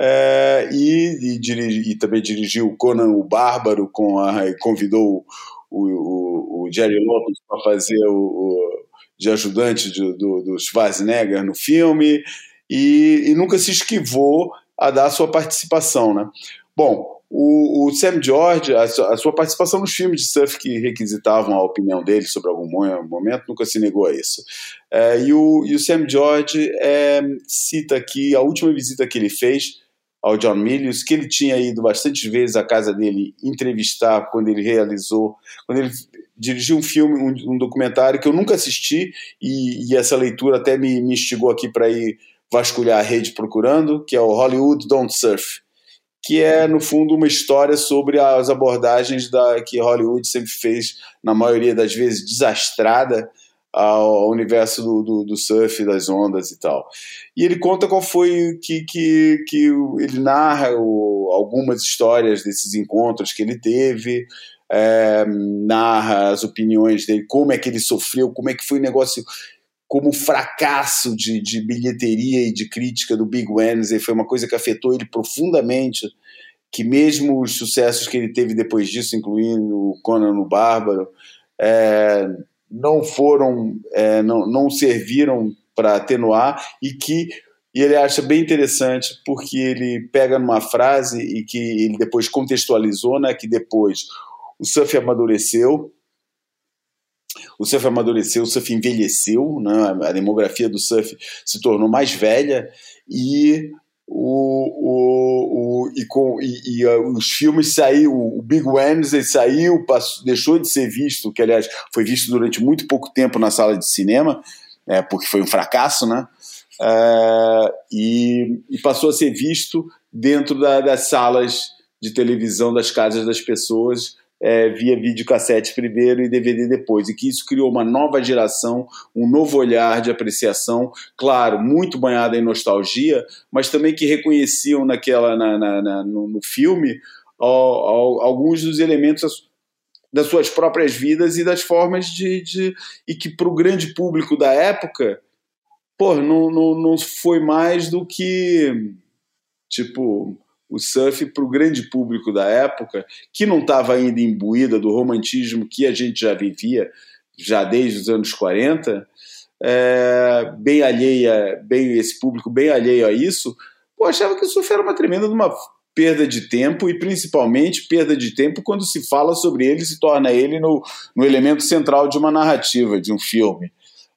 é, e, e, dirigi, e, também dirigiu Conan o Bárbaro, com a, convidou o, o, o Jerry Lopez para fazer o, o, de ajudante de, do, do Schwarzenegger no filme, e, e, nunca se esquivou a dar a sua participação. Né? Bom, o, Sam George, a a sua, participação nos filmes de surf que requisitavam a opinião dele sobre algum momento, nunca se negou a isso. É, e, o, e o Sam George é, cita aqui a última visita que ele fez ao John Milius, que ele tinha ido bastante vezes à casa dele entrevistar quando ele realizou, quando ele dirigiu um filme, um, um documentário que eu nunca assisti e, e essa leitura até me, me instigou aqui para ir vasculhar a rede procurando, que é o Hollywood Don't Surf, que é no fundo uma história sobre as abordagens da que Hollywood sempre fez, na maioria das vezes desastrada, ao universo do, do, do, surf, das ondas e tal. E ele conta qual foi que, que, que ele narra o, algumas histórias desses encontros que ele teve, é, narra as opiniões dele, como é que ele sofreu, como é que foi o negócio, como o fracasso de, de bilheteria e de crítica do Big Wednesday foi uma coisa que afetou ele profundamente, que mesmo os sucessos que ele teve depois disso, incluindo o Conan o Bárbaro, é, não foram, é, não, não serviram para atenuar e que e ele acha bem interessante porque ele pega numa frase e que ele depois contextualizou, né, que depois o surf amadureceu, o surf amadureceu, o surf envelheceu, né, a demografia do surf se tornou mais velha e o, o, o, e, com, e, e uh, os filmes saíram, o Big Wednesday saiu, passou, deixou de ser visto, que aliás foi visto durante muito pouco tempo na sala de cinema, é, porque foi um fracasso, né? É, e, e, passou a ser visto dentro da, das salas de televisão das casas das pessoas é, via videocassete primeiro e DVD depois, e que isso criou uma nova geração, um novo olhar de apreciação, claro, muito banhada em nostalgia, mas também que reconheciam naquela na, na, na no, no, filme alguns dos elementos das suas próprias vidas e das formas de, de e que para o grande público da época, pô, não, não, não foi mais do que tipo o surf para o grande público da época, que não estava ainda imbuída do romantismo que a gente já vivia já desde os anos 40, é, bem alheia, bem esse público bem alheio a isso, pô, achava que o surf era uma tremenda uma perda de tempo e principalmente perda de tempo quando se fala sobre ele se torna ele no, no elemento central de uma narrativa, de um filme.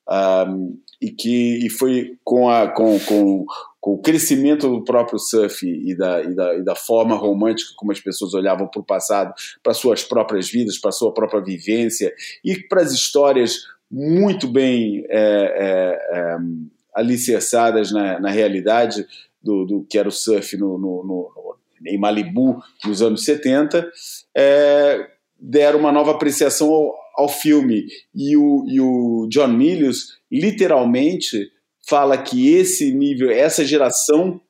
Um, e que e foi com, a, com, com, com o crescimento do próprio surf e da, e da, e da forma romântica como as pessoas olhavam para o passado, para suas próprias vidas, para sua própria vivência e para as histórias muito bem é, é, é, alicerçadas na, na realidade do, do, que era o surf no, no, no, em Malibu nos anos 70, é, deram uma nova apreciação ao, ao filme. E o, e o John Milius literalmente fala que esse nível, essa geração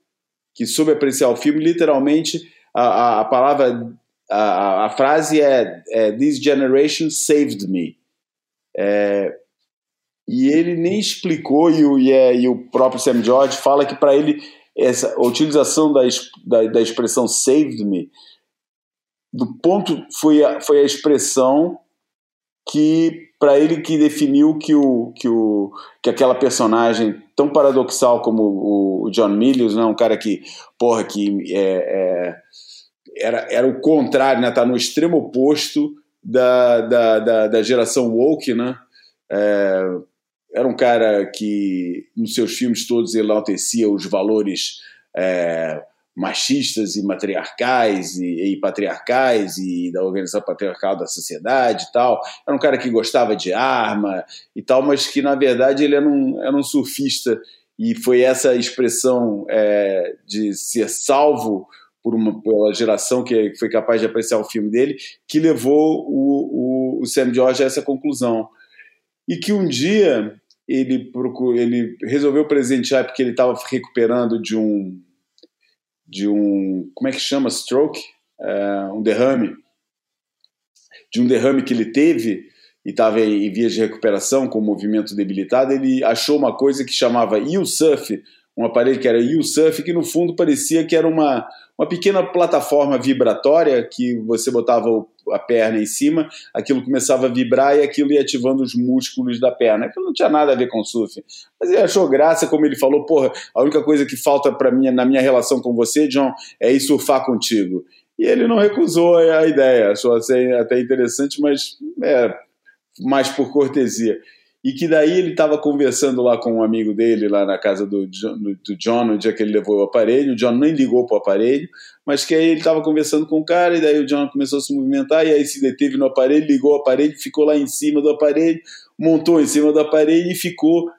que soube apreciar o filme, literalmente a, a, a palavra, a, a, frase é, é, This generation saved me. É, e ele nem explicou, e o, e, é, e o próprio Sam George fala que para ele essa utilização da, da, da, expressão saved me, do ponto foi a, foi a expressão que para ele que definiu que o, que o que aquela personagem tão paradoxal como o, John Milius, né, um cara que porra que é, é, era, era o contrário, né, tá no extremo oposto da, da, da, da geração woke, né? É, era um cara que nos seus filmes todos enaltecia os valores é, machistas e matriarcais e, e, patriarcais e da organização patriarcal da sociedade e tal. Era um cara que gostava de arma e tal, mas que na verdade ele era um, era um surfista e foi essa expressão é, de ser salvo por uma pela geração que foi capaz de apreciar o filme dele que levou o, o, o Sam George a essa conclusão e que um dia ele, procurou, ele resolveu presentear porque ele estava recuperando de um de um como é que chama? Stroke? É, um derrame. De um derrame que ele teve e estava em vias de recuperação com o movimento debilitado ele achou uma coisa que chamava U-Surf um aparelho que era U-Surf que no fundo parecia que era uma uma pequena plataforma vibratória que você botava a perna em cima, aquilo começava a vibrar e aquilo ia ativando os músculos da perna. Aquilo não tinha nada a ver com surf. Mas ele achou graça, como ele falou, porra, a única coisa que falta para mim na minha relação com você, John, é ir surfar contigo. E ele não recusou a ideia, achou até interessante, mas é, mais por cortesia e que daí ele estava conversando lá com um amigo dele, lá na casa do, do, John, no dia que ele levou o aparelho. O John nem ligou para o aparelho, mas que aí ele estava conversando com o cara, e daí o John começou a se movimentar, e aí se deteve no aparelho, ligou o aparelho, ficou lá em cima do aparelho, montou em cima do aparelho e ficou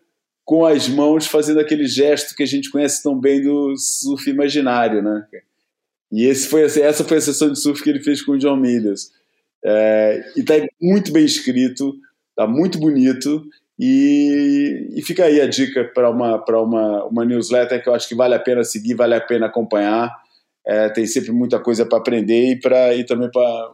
com as mãos fazendo aquele gesto que a gente conhece tão bem do surf imaginário, né? E esse foi, essa foi a sessão de surf que ele fez com o John Mills. É, e está muito bem escrito, Tá muito bonito. E, e fica aí a dica para uma, uma, uma newsletter que eu acho que vale a pena seguir, vale a pena acompanhar. É, tem sempre muita coisa para aprender e, pra, e também para.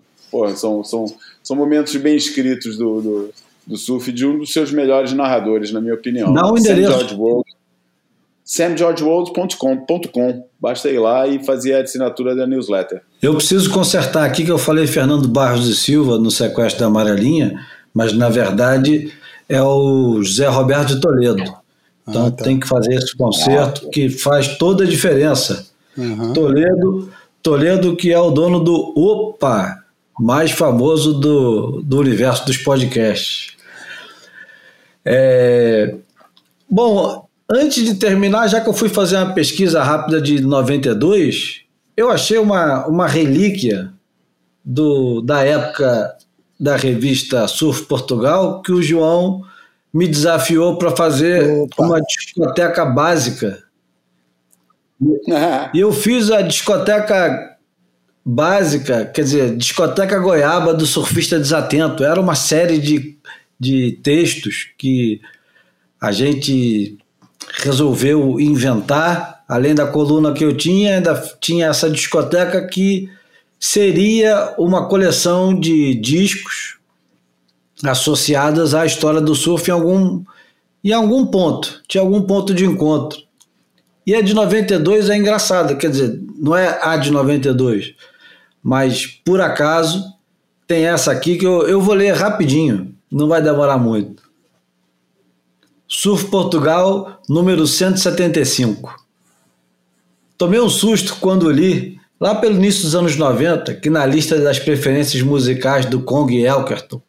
São, são, são momentos bem escritos do, do, do, surf de um dos seus melhores narradores, na minha opinião. Não, o endereço. samgeorgeworld.com. Basta ir lá e fazer a assinatura da newsletter. Eu preciso consertar aqui que eu falei Fernando Barros e Silva no sequestro da Amarelinha mas na verdade é o José Roberto de Toledo. Então ah, tá. tem que fazer esse concerto ah, que faz toda a diferença. Uhum. Toledo, Toledo que é o dono do Opa, mais famoso do, do universo dos podcasts. É, bom, antes de terminar, já que eu fui fazer uma pesquisa rápida de 92, eu achei uma, uma relíquia do, da época da revista Surf Portugal que o João me desafiou para fazer Opa. uma discoteca básica. E eu fiz a discoteca básica, quer dizer, discoteca goiaba do surfista desatento. Era uma série de, de textos que a gente resolveu inventar. Além da coluna que eu tinha, ainda tinha essa discoteca que seria uma coleção de discos associadas à história do surf em algum, em algum ponto, tinha algum ponto de encontro. E a de 92 é engraçada, quer dizer, não é a de 92, mas por acaso tem essa aqui que eu, eu vou ler rapidinho, não vai demorar muito. Surf Portugal, número 175. Tomei um susto quando li Lá pelo início dos anos 90, que na lista das preferências musicais do Kong Elkerton,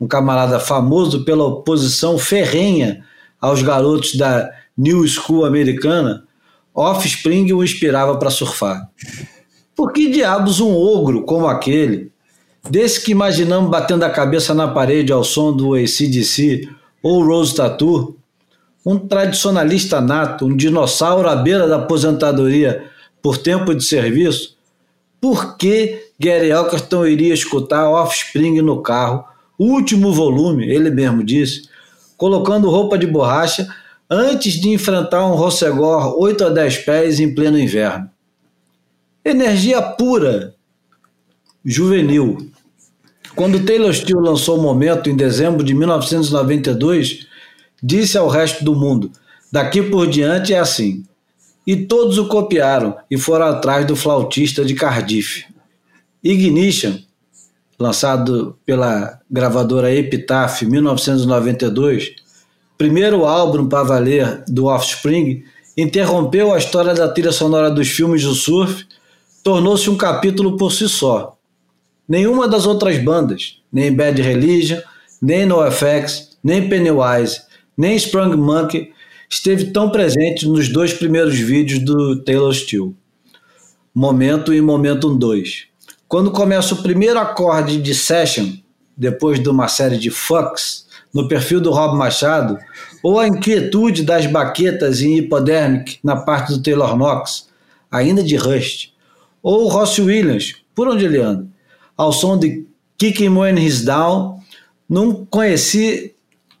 um camarada famoso pela oposição ferrenha aos garotos da New School americana, Offspring o inspirava para surfar. Por que diabos um ogro como aquele, desse que imaginamos batendo a cabeça na parede ao som do ACDC ou Rose Tattoo, um tradicionalista nato, um dinossauro à beira da aposentadoria por tempo de serviço, por que Gary Elkerton iria escutar Offspring no carro último volume, ele mesmo disse, colocando roupa de borracha antes de enfrentar um Rossegor 8 a 10 pés em pleno inverno. Energia pura, juvenil. Quando Taylor Steele lançou o Momento em dezembro de 1992, disse ao resto do mundo: daqui por diante é assim. E todos o copiaram e foram atrás do flautista de Cardiff. Ignition, lançado pela gravadora Epitaph 1992, primeiro álbum para valer do Offspring, interrompeu a história da trilha sonora dos filmes do surf, tornou-se um capítulo por si só. Nenhuma das outras bandas, nem Bad Religion, nem NoFX, nem Pennywise, nem Sprung Monkey, esteve tão presente nos dois primeiros vídeos do Taylor Steele. Momento e Momentum 2. Quando começa o primeiro acorde de Session, depois de uma série de fucks, no perfil do Rob Machado, ou a inquietude das baquetas em Hypodermic na parte do Taylor Knox, ainda de Rust, ou Ross Williams, por onde ele anda, ao som de Kicking When He's Down, não conheci,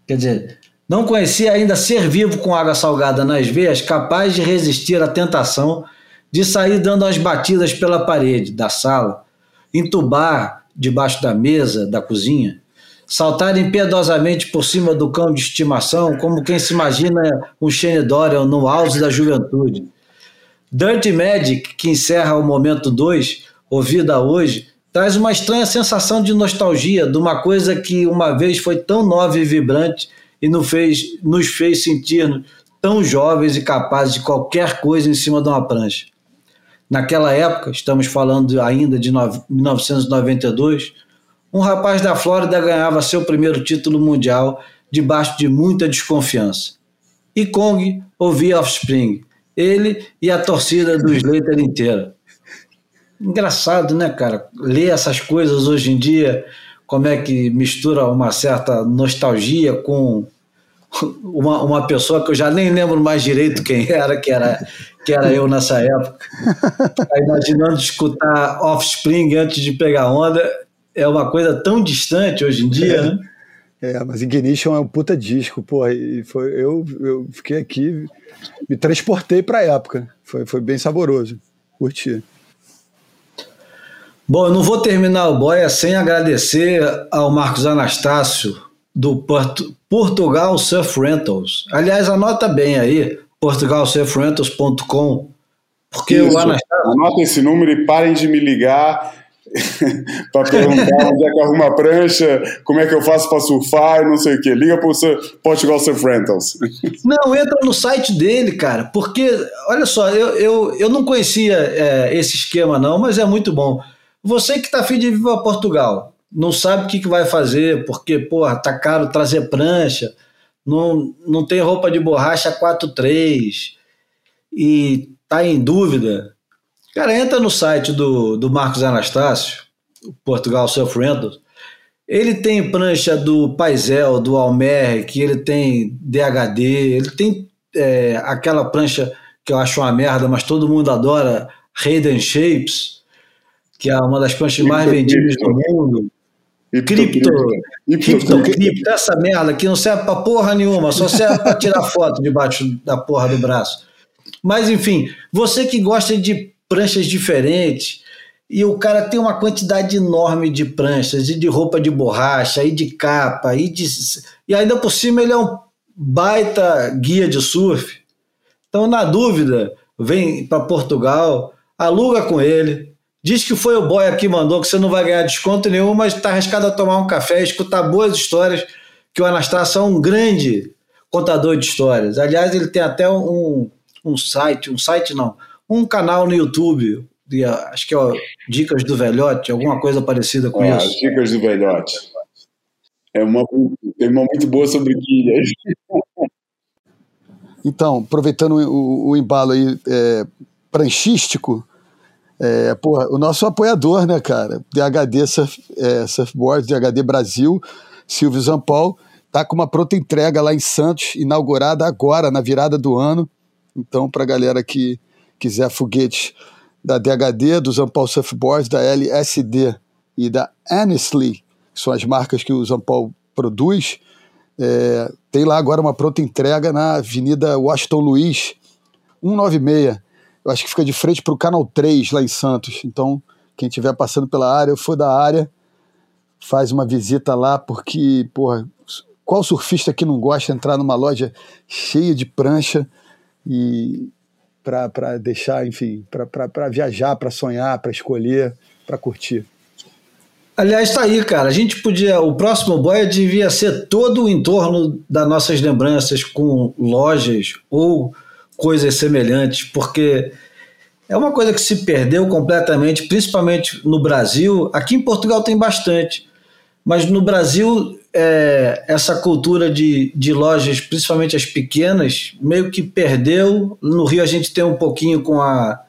quer dizer, não conhecia ainda ser vivo com água salgada nas veias, capaz de resistir à tentação de sair dando as batidas pela parede da sala, entubar debaixo da mesa da cozinha, saltar impiedosamente por cima do cão de estimação, como quem se imagina um Shane Dorian no auge da juventude. Dirty Magic, que encerra o momento 2, ouvida hoje, traz uma estranha sensação de nostalgia de uma coisa que uma vez foi tão nova e vibrante e nos fez, nos fez sentir tão jovens e capazes de qualquer coisa em cima de uma prancha. Naquela época, estamos falando ainda de 1992, um rapaz da Flórida ganhava seu primeiro título mundial debaixo de muita desconfiança. E Kong ouvia Offspring, ele e a torcida do Slater inteira. Engraçado, né, cara? Ler essas coisas hoje em dia, como é que mistura uma certa nostalgia com uma, uma pessoa que eu já nem lembro mais direito quem era, que era, que era eu nessa época. Tá imaginando escutar Offspring antes de pegar onda é uma coisa tão distante hoje em dia, né? É, mas Ignition é um puta disco, porra, e foi, eu, eu fiquei aqui, me transportei pra época, foi, foi bem saboroso, curti. Bom, eu não vou terminar o Boia sem agradecer ao Marcos Anastácio, do Porto, Portugal Surf Rentals. Aliás, anota bem aí, portugalsurfrentals.com, porque Isso, o Anastácio... Anota esse número e parem de me ligar para perguntar onde é que arruma a prancha, como é que eu faço para surfar e não sei o que. Liga para o Portugal Surf Rentals. Não, entra no site dele, cara, porque, olha só, eu, eu, eu não conhecia é, esse esquema não, mas é muito bom. Você que está afim de vir para Portugal, não sabe o que, que vai fazer, porque, porra, tá caro trazer prancha, não, não tem roupa de borracha 4.3 e tá em dúvida, Cara, entra no site do, do Marcos Anastácio, Portugal Self. Ele tem prancha do Paisel, do Almer, que ele tem DHD, ele tem é, aquela prancha que eu acho uma merda, mas todo mundo adora, Hayden Shapes, que é uma das pranchas mais vendidas do mundo. Cripto, cripto, cripto, essa merda que não serve pra porra nenhuma, só serve pra tirar foto debaixo da porra do braço. Mas enfim, você que gosta de pranchas diferentes. E o cara tem uma quantidade enorme de pranchas, e de roupa de borracha, e de capa, e, de... e ainda por cima ele é um baita guia de surf. Então, na dúvida, vem para Portugal, aluga com ele, diz que foi o boy que mandou, que você não vai ganhar desconto nenhum, mas está arriscado a tomar um café, escutar boas histórias, que o Anastácio é um grande contador de histórias. Aliás, ele tem até um, um site, um site não, um canal no YouTube, de, acho que é Dicas do Velhote, alguma coisa parecida com ah, isso. Dicas do Velhote. É uma, tem uma muito boa sobre guilhas. Então, aproveitando o, o embalo aí é, pranchístico, é, porra, o nosso apoiador, né, cara? DHD Surf, é, Surfboard, DHD Brasil, Silvio Zampol, tá com uma pronta entrega lá em Santos, inaugurada agora, na virada do ano. Então, para a galera que quiser foguete da DHD, do Zampal Surfboards, da LSD e da Annesley que são as marcas que o Zampol produz, é, tem lá agora uma pronta entrega na Avenida Washington Luiz, 196. Eu acho que fica de frente para o Canal 3 lá em Santos. Então, quem estiver passando pela área, ou for da área, faz uma visita lá, porque, porra, qual surfista que não gosta de entrar numa loja cheia de prancha e para deixar, enfim, para viajar, para sonhar, para escolher, para curtir. Aliás, está aí, cara. A gente podia. O próximo boia devia ser todo o entorno das nossas lembranças com lojas ou coisas semelhantes, porque é uma coisa que se perdeu completamente, principalmente no Brasil. Aqui em Portugal tem bastante, mas no Brasil é, essa cultura de, de lojas, principalmente as pequenas, meio que perdeu. No Rio a gente tem um pouquinho com a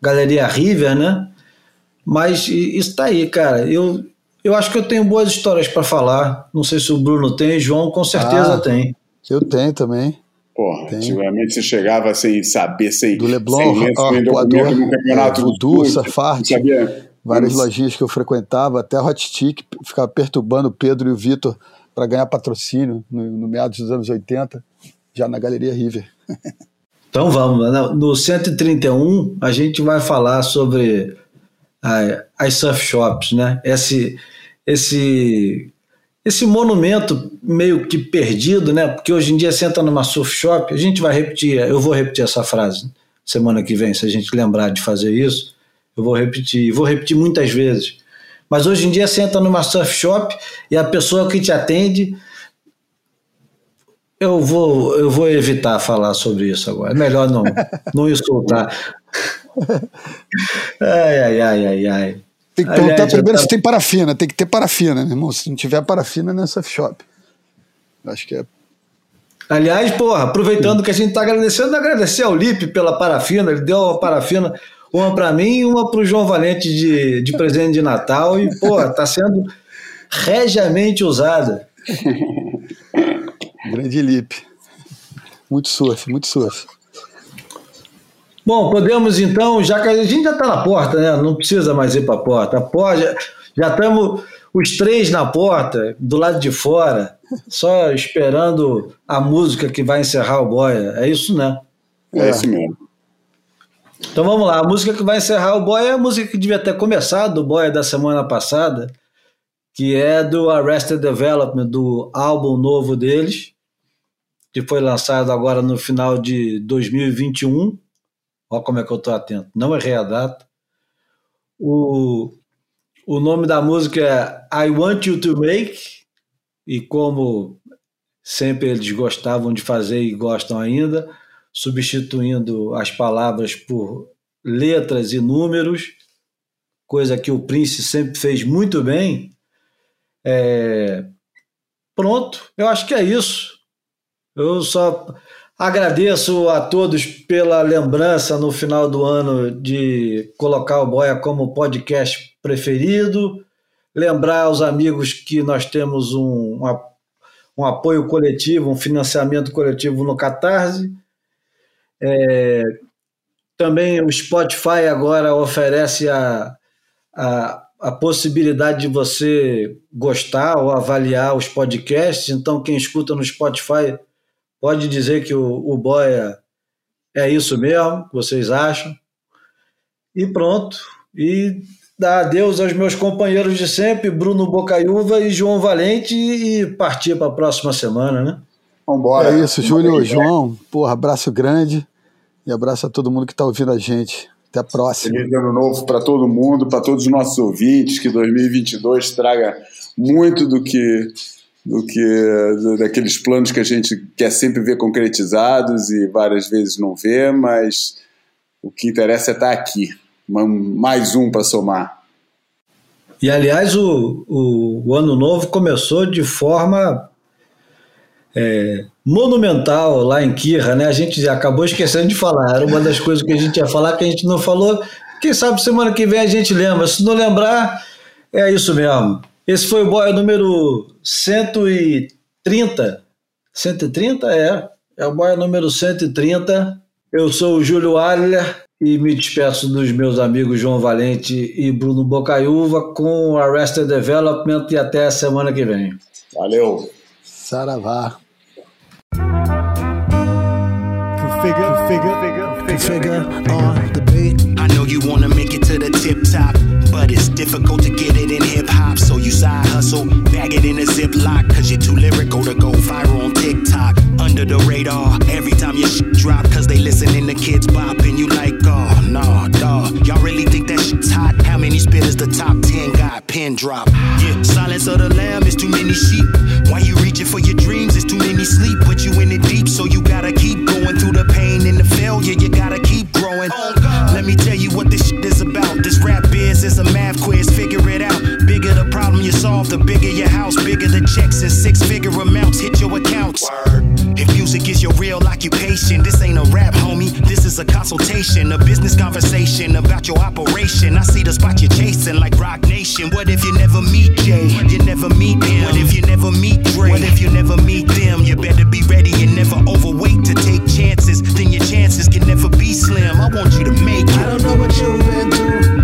Galeria River, né? Mas isso tá aí, cara. Eu, eu acho que eu tenho boas histórias para falar. Não sei se o Bruno tem, João com certeza ah, tem. Eu tenho também. Porra, antigamente você chegava sem saber, sem. Do Leblon, sem, ó, sem no campeonato. É, Voodoo, Safart. Várias Isso. lojinhas que eu frequentava, até a Hot Stick, ficava perturbando o Pedro e o Vitor para ganhar patrocínio no, no meados dos anos 80, já na Galeria River. Então vamos, né? no 131 a gente vai falar sobre as surf shops, né? Esse, esse, esse monumento meio que perdido, né? Porque hoje em dia entra numa surf shop, a gente vai repetir, eu vou repetir essa frase semana que vem, se a gente lembrar de fazer isso, eu vou repetir, vou repetir muitas vezes. Mas hoje em dia entra numa surf shop e a pessoa que te atende eu vou, eu vou evitar falar sobre isso agora. É melhor não, não insultar. Ai, ai, ai, ai, ai. Tem que perguntar Aliás, primeiro tá... se tem parafina. Tem que ter parafina, né, irmão? Se não tiver parafina, surf shop. Acho que é. Aliás, porra, aproveitando que a gente está agradecendo, agradecer ao Lipe pela parafina. Ele deu a parafina, uma para mim e uma para o João Valente de, de presente de Natal. E, porra, está sendo regiamente usada. Grande Lipe. Muito surf, muito surf. Bom, podemos então, já que a gente já está na porta, né? Não precisa mais ir para a porta. Já estamos os três na porta, do lado de fora, só esperando a música que vai encerrar o Boia. É isso, né? É, é isso mesmo. Então vamos lá, a música que vai encerrar o Boia é a música que devia ter começado, o Boia da semana passada, que é do Arrested Development, do álbum novo deles, que foi lançado agora no final de 2021 Olha como é que eu estou atento. Não errei a data. O, o nome da música é I Want You to Make, e como sempre eles gostavam de fazer e gostam ainda, substituindo as palavras por letras e números, coisa que o Prince sempre fez muito bem. É... Pronto, eu acho que é isso. Eu só Agradeço a todos pela lembrança no final do ano de colocar o Boia como podcast preferido. Lembrar aos amigos que nós temos um, um apoio coletivo, um financiamento coletivo no Catarse. É, também o Spotify agora oferece a, a, a possibilidade de você gostar ou avaliar os podcasts. Então, quem escuta no Spotify Pode dizer que o, o Boia é isso mesmo, vocês acham? E pronto. E dar adeus aos meus companheiros de sempre, Bruno Bocaiúva e João Valente, e partir para a próxima semana, né? Vambora. É isso, Júlio, João, porra, abraço grande e abraço a todo mundo que está ouvindo a gente. Até a próxima. Feliz ano novo para todo mundo, para todos os nossos ouvintes, que 2022 traga muito do que do que daqueles planos que a gente quer sempre ver concretizados e várias vezes não vê, mas o que interessa é estar aqui, mais um para somar. E aliás, o, o, o, ano novo começou de forma é, monumental lá em Kirra, né? A gente acabou esquecendo de falar, era uma das coisas que a gente ia falar que a gente não falou. Quem sabe semana que vem a gente lembra. Se não lembrar, é isso mesmo. Esse foi o boia número 130. 130 é. É o boia número 130. Eu sou o Júlio Alha e me despeço dos meus amigos João Valente e Bruno Bocaiúva com Arrested Development e até a semana que vem. Valeu. Saravá. Configure, configure, configure, configure on the beat. I know you wanna make it to the tip top, difficult to get it in hip hop. So you side hustle, bag it in a ziplock, cause you're too lyrical to go viral on TikTok. Under the radar, every time your shit drop, cause they listening to kids bopping. You like, oh, nah, dawg. Y'all really think that shit's hot? How many spitters the top 10 got pin drop? Yeah, silence of the lamb is too many sheep. Why you reaching for your dreams? It's too many sleep. Put you in it deep, so you gotta keep going through the pain and the failure. You gotta keep growing. Let rap is a math quiz, figure it out. Bigger the problem you solve, the bigger your house, bigger the checks and six figure amounts hit your accounts. If music is your real occupation, this ain't a rap, homie. This is a consultation, a business conversation about your operation. I see the spot you're chasing like Rock Nation. What if you never meet Jay? You never meet him. What if you never meet Dre? What if you never meet them? You better be ready and never overweight to take chances. Then your chances can never be slim. I want you to make I don't know what you've been through.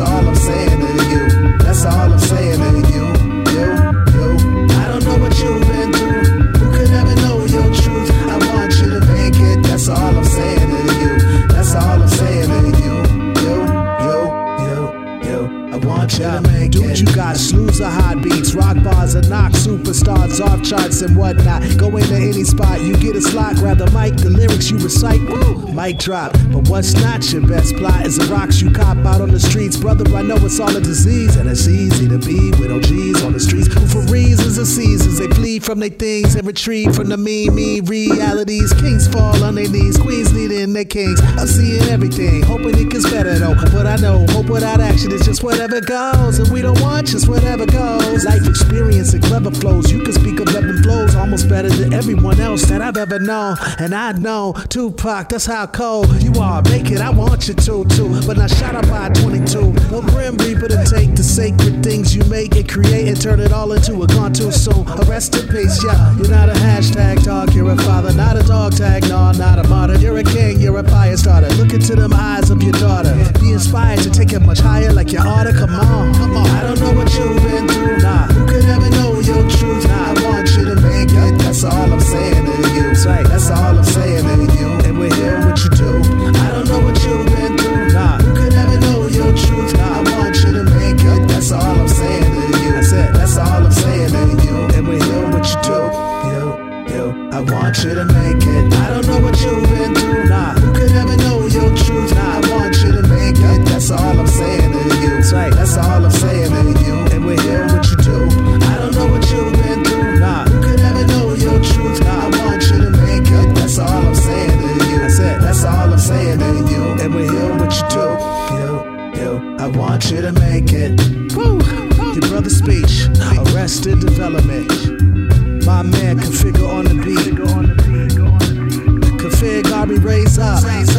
All I'm saying to you. That's all I'm saying to you. You, Dude, you got slews of hot beats, rock bars, and knock superstars off charts and whatnot. Go into any spot, you get a slot, grab the mic, the lyrics you recite, woo, mic drop. But what's not your best plot is the rocks you cop out on the streets. Brother, I know it's all a disease, and it's easy to be with OGs on the streets who, for reasons and seasons, they flee from their things and retreat from the mean realities. Kings fall on their knees, queens needing their kings. I'm seeing everything, hoping it gets better though. But I know hope without action is just whatever and we don't want just whatever goes. Life experience and clever flows, you can speak of ebbing flows almost better than everyone else that I've ever known. And I know Tupac, that's how cold you are. Make it, I want you to too. But not shot up by 22. No grim reaper to take the sacred things you make and create and turn it all into a gone too soon. A rest in peace, yeah. You're not a hashtag dog, you're a father, not a dog tag, no, not a martyr. You're a king, you're a fire starter. Look into them eyes of your daughter. Be inspired to take it much higher like your order. Come on, come on. I don't know what you've been through. Nah. Who could ever know your truth? I want you to make it. That's all I'm saying to you. That's right. That's all I'm saying to you. And we're here what you do. I don't know what you've been through. Nah. Who could ever know your truth? I want you to make it. That's all I'm saying to you. That's it. That's all I'm saying to you. And we're here what you do. You, you. I want you to make it. I don't know what you've been through. Nah. To. That's all I'm saying to you. And we're here what you do. I don't know what you've been through. Nah. Who could ever know your truth? I want you to make it. That's all I'm saying to you. That's it. That's all I'm saying to you. And we're here what you do. You, you. I want you to make it. Woo! Your brother's speech, arrested development. My man configure on the beat. Config, Army, raise up. Raise raise up.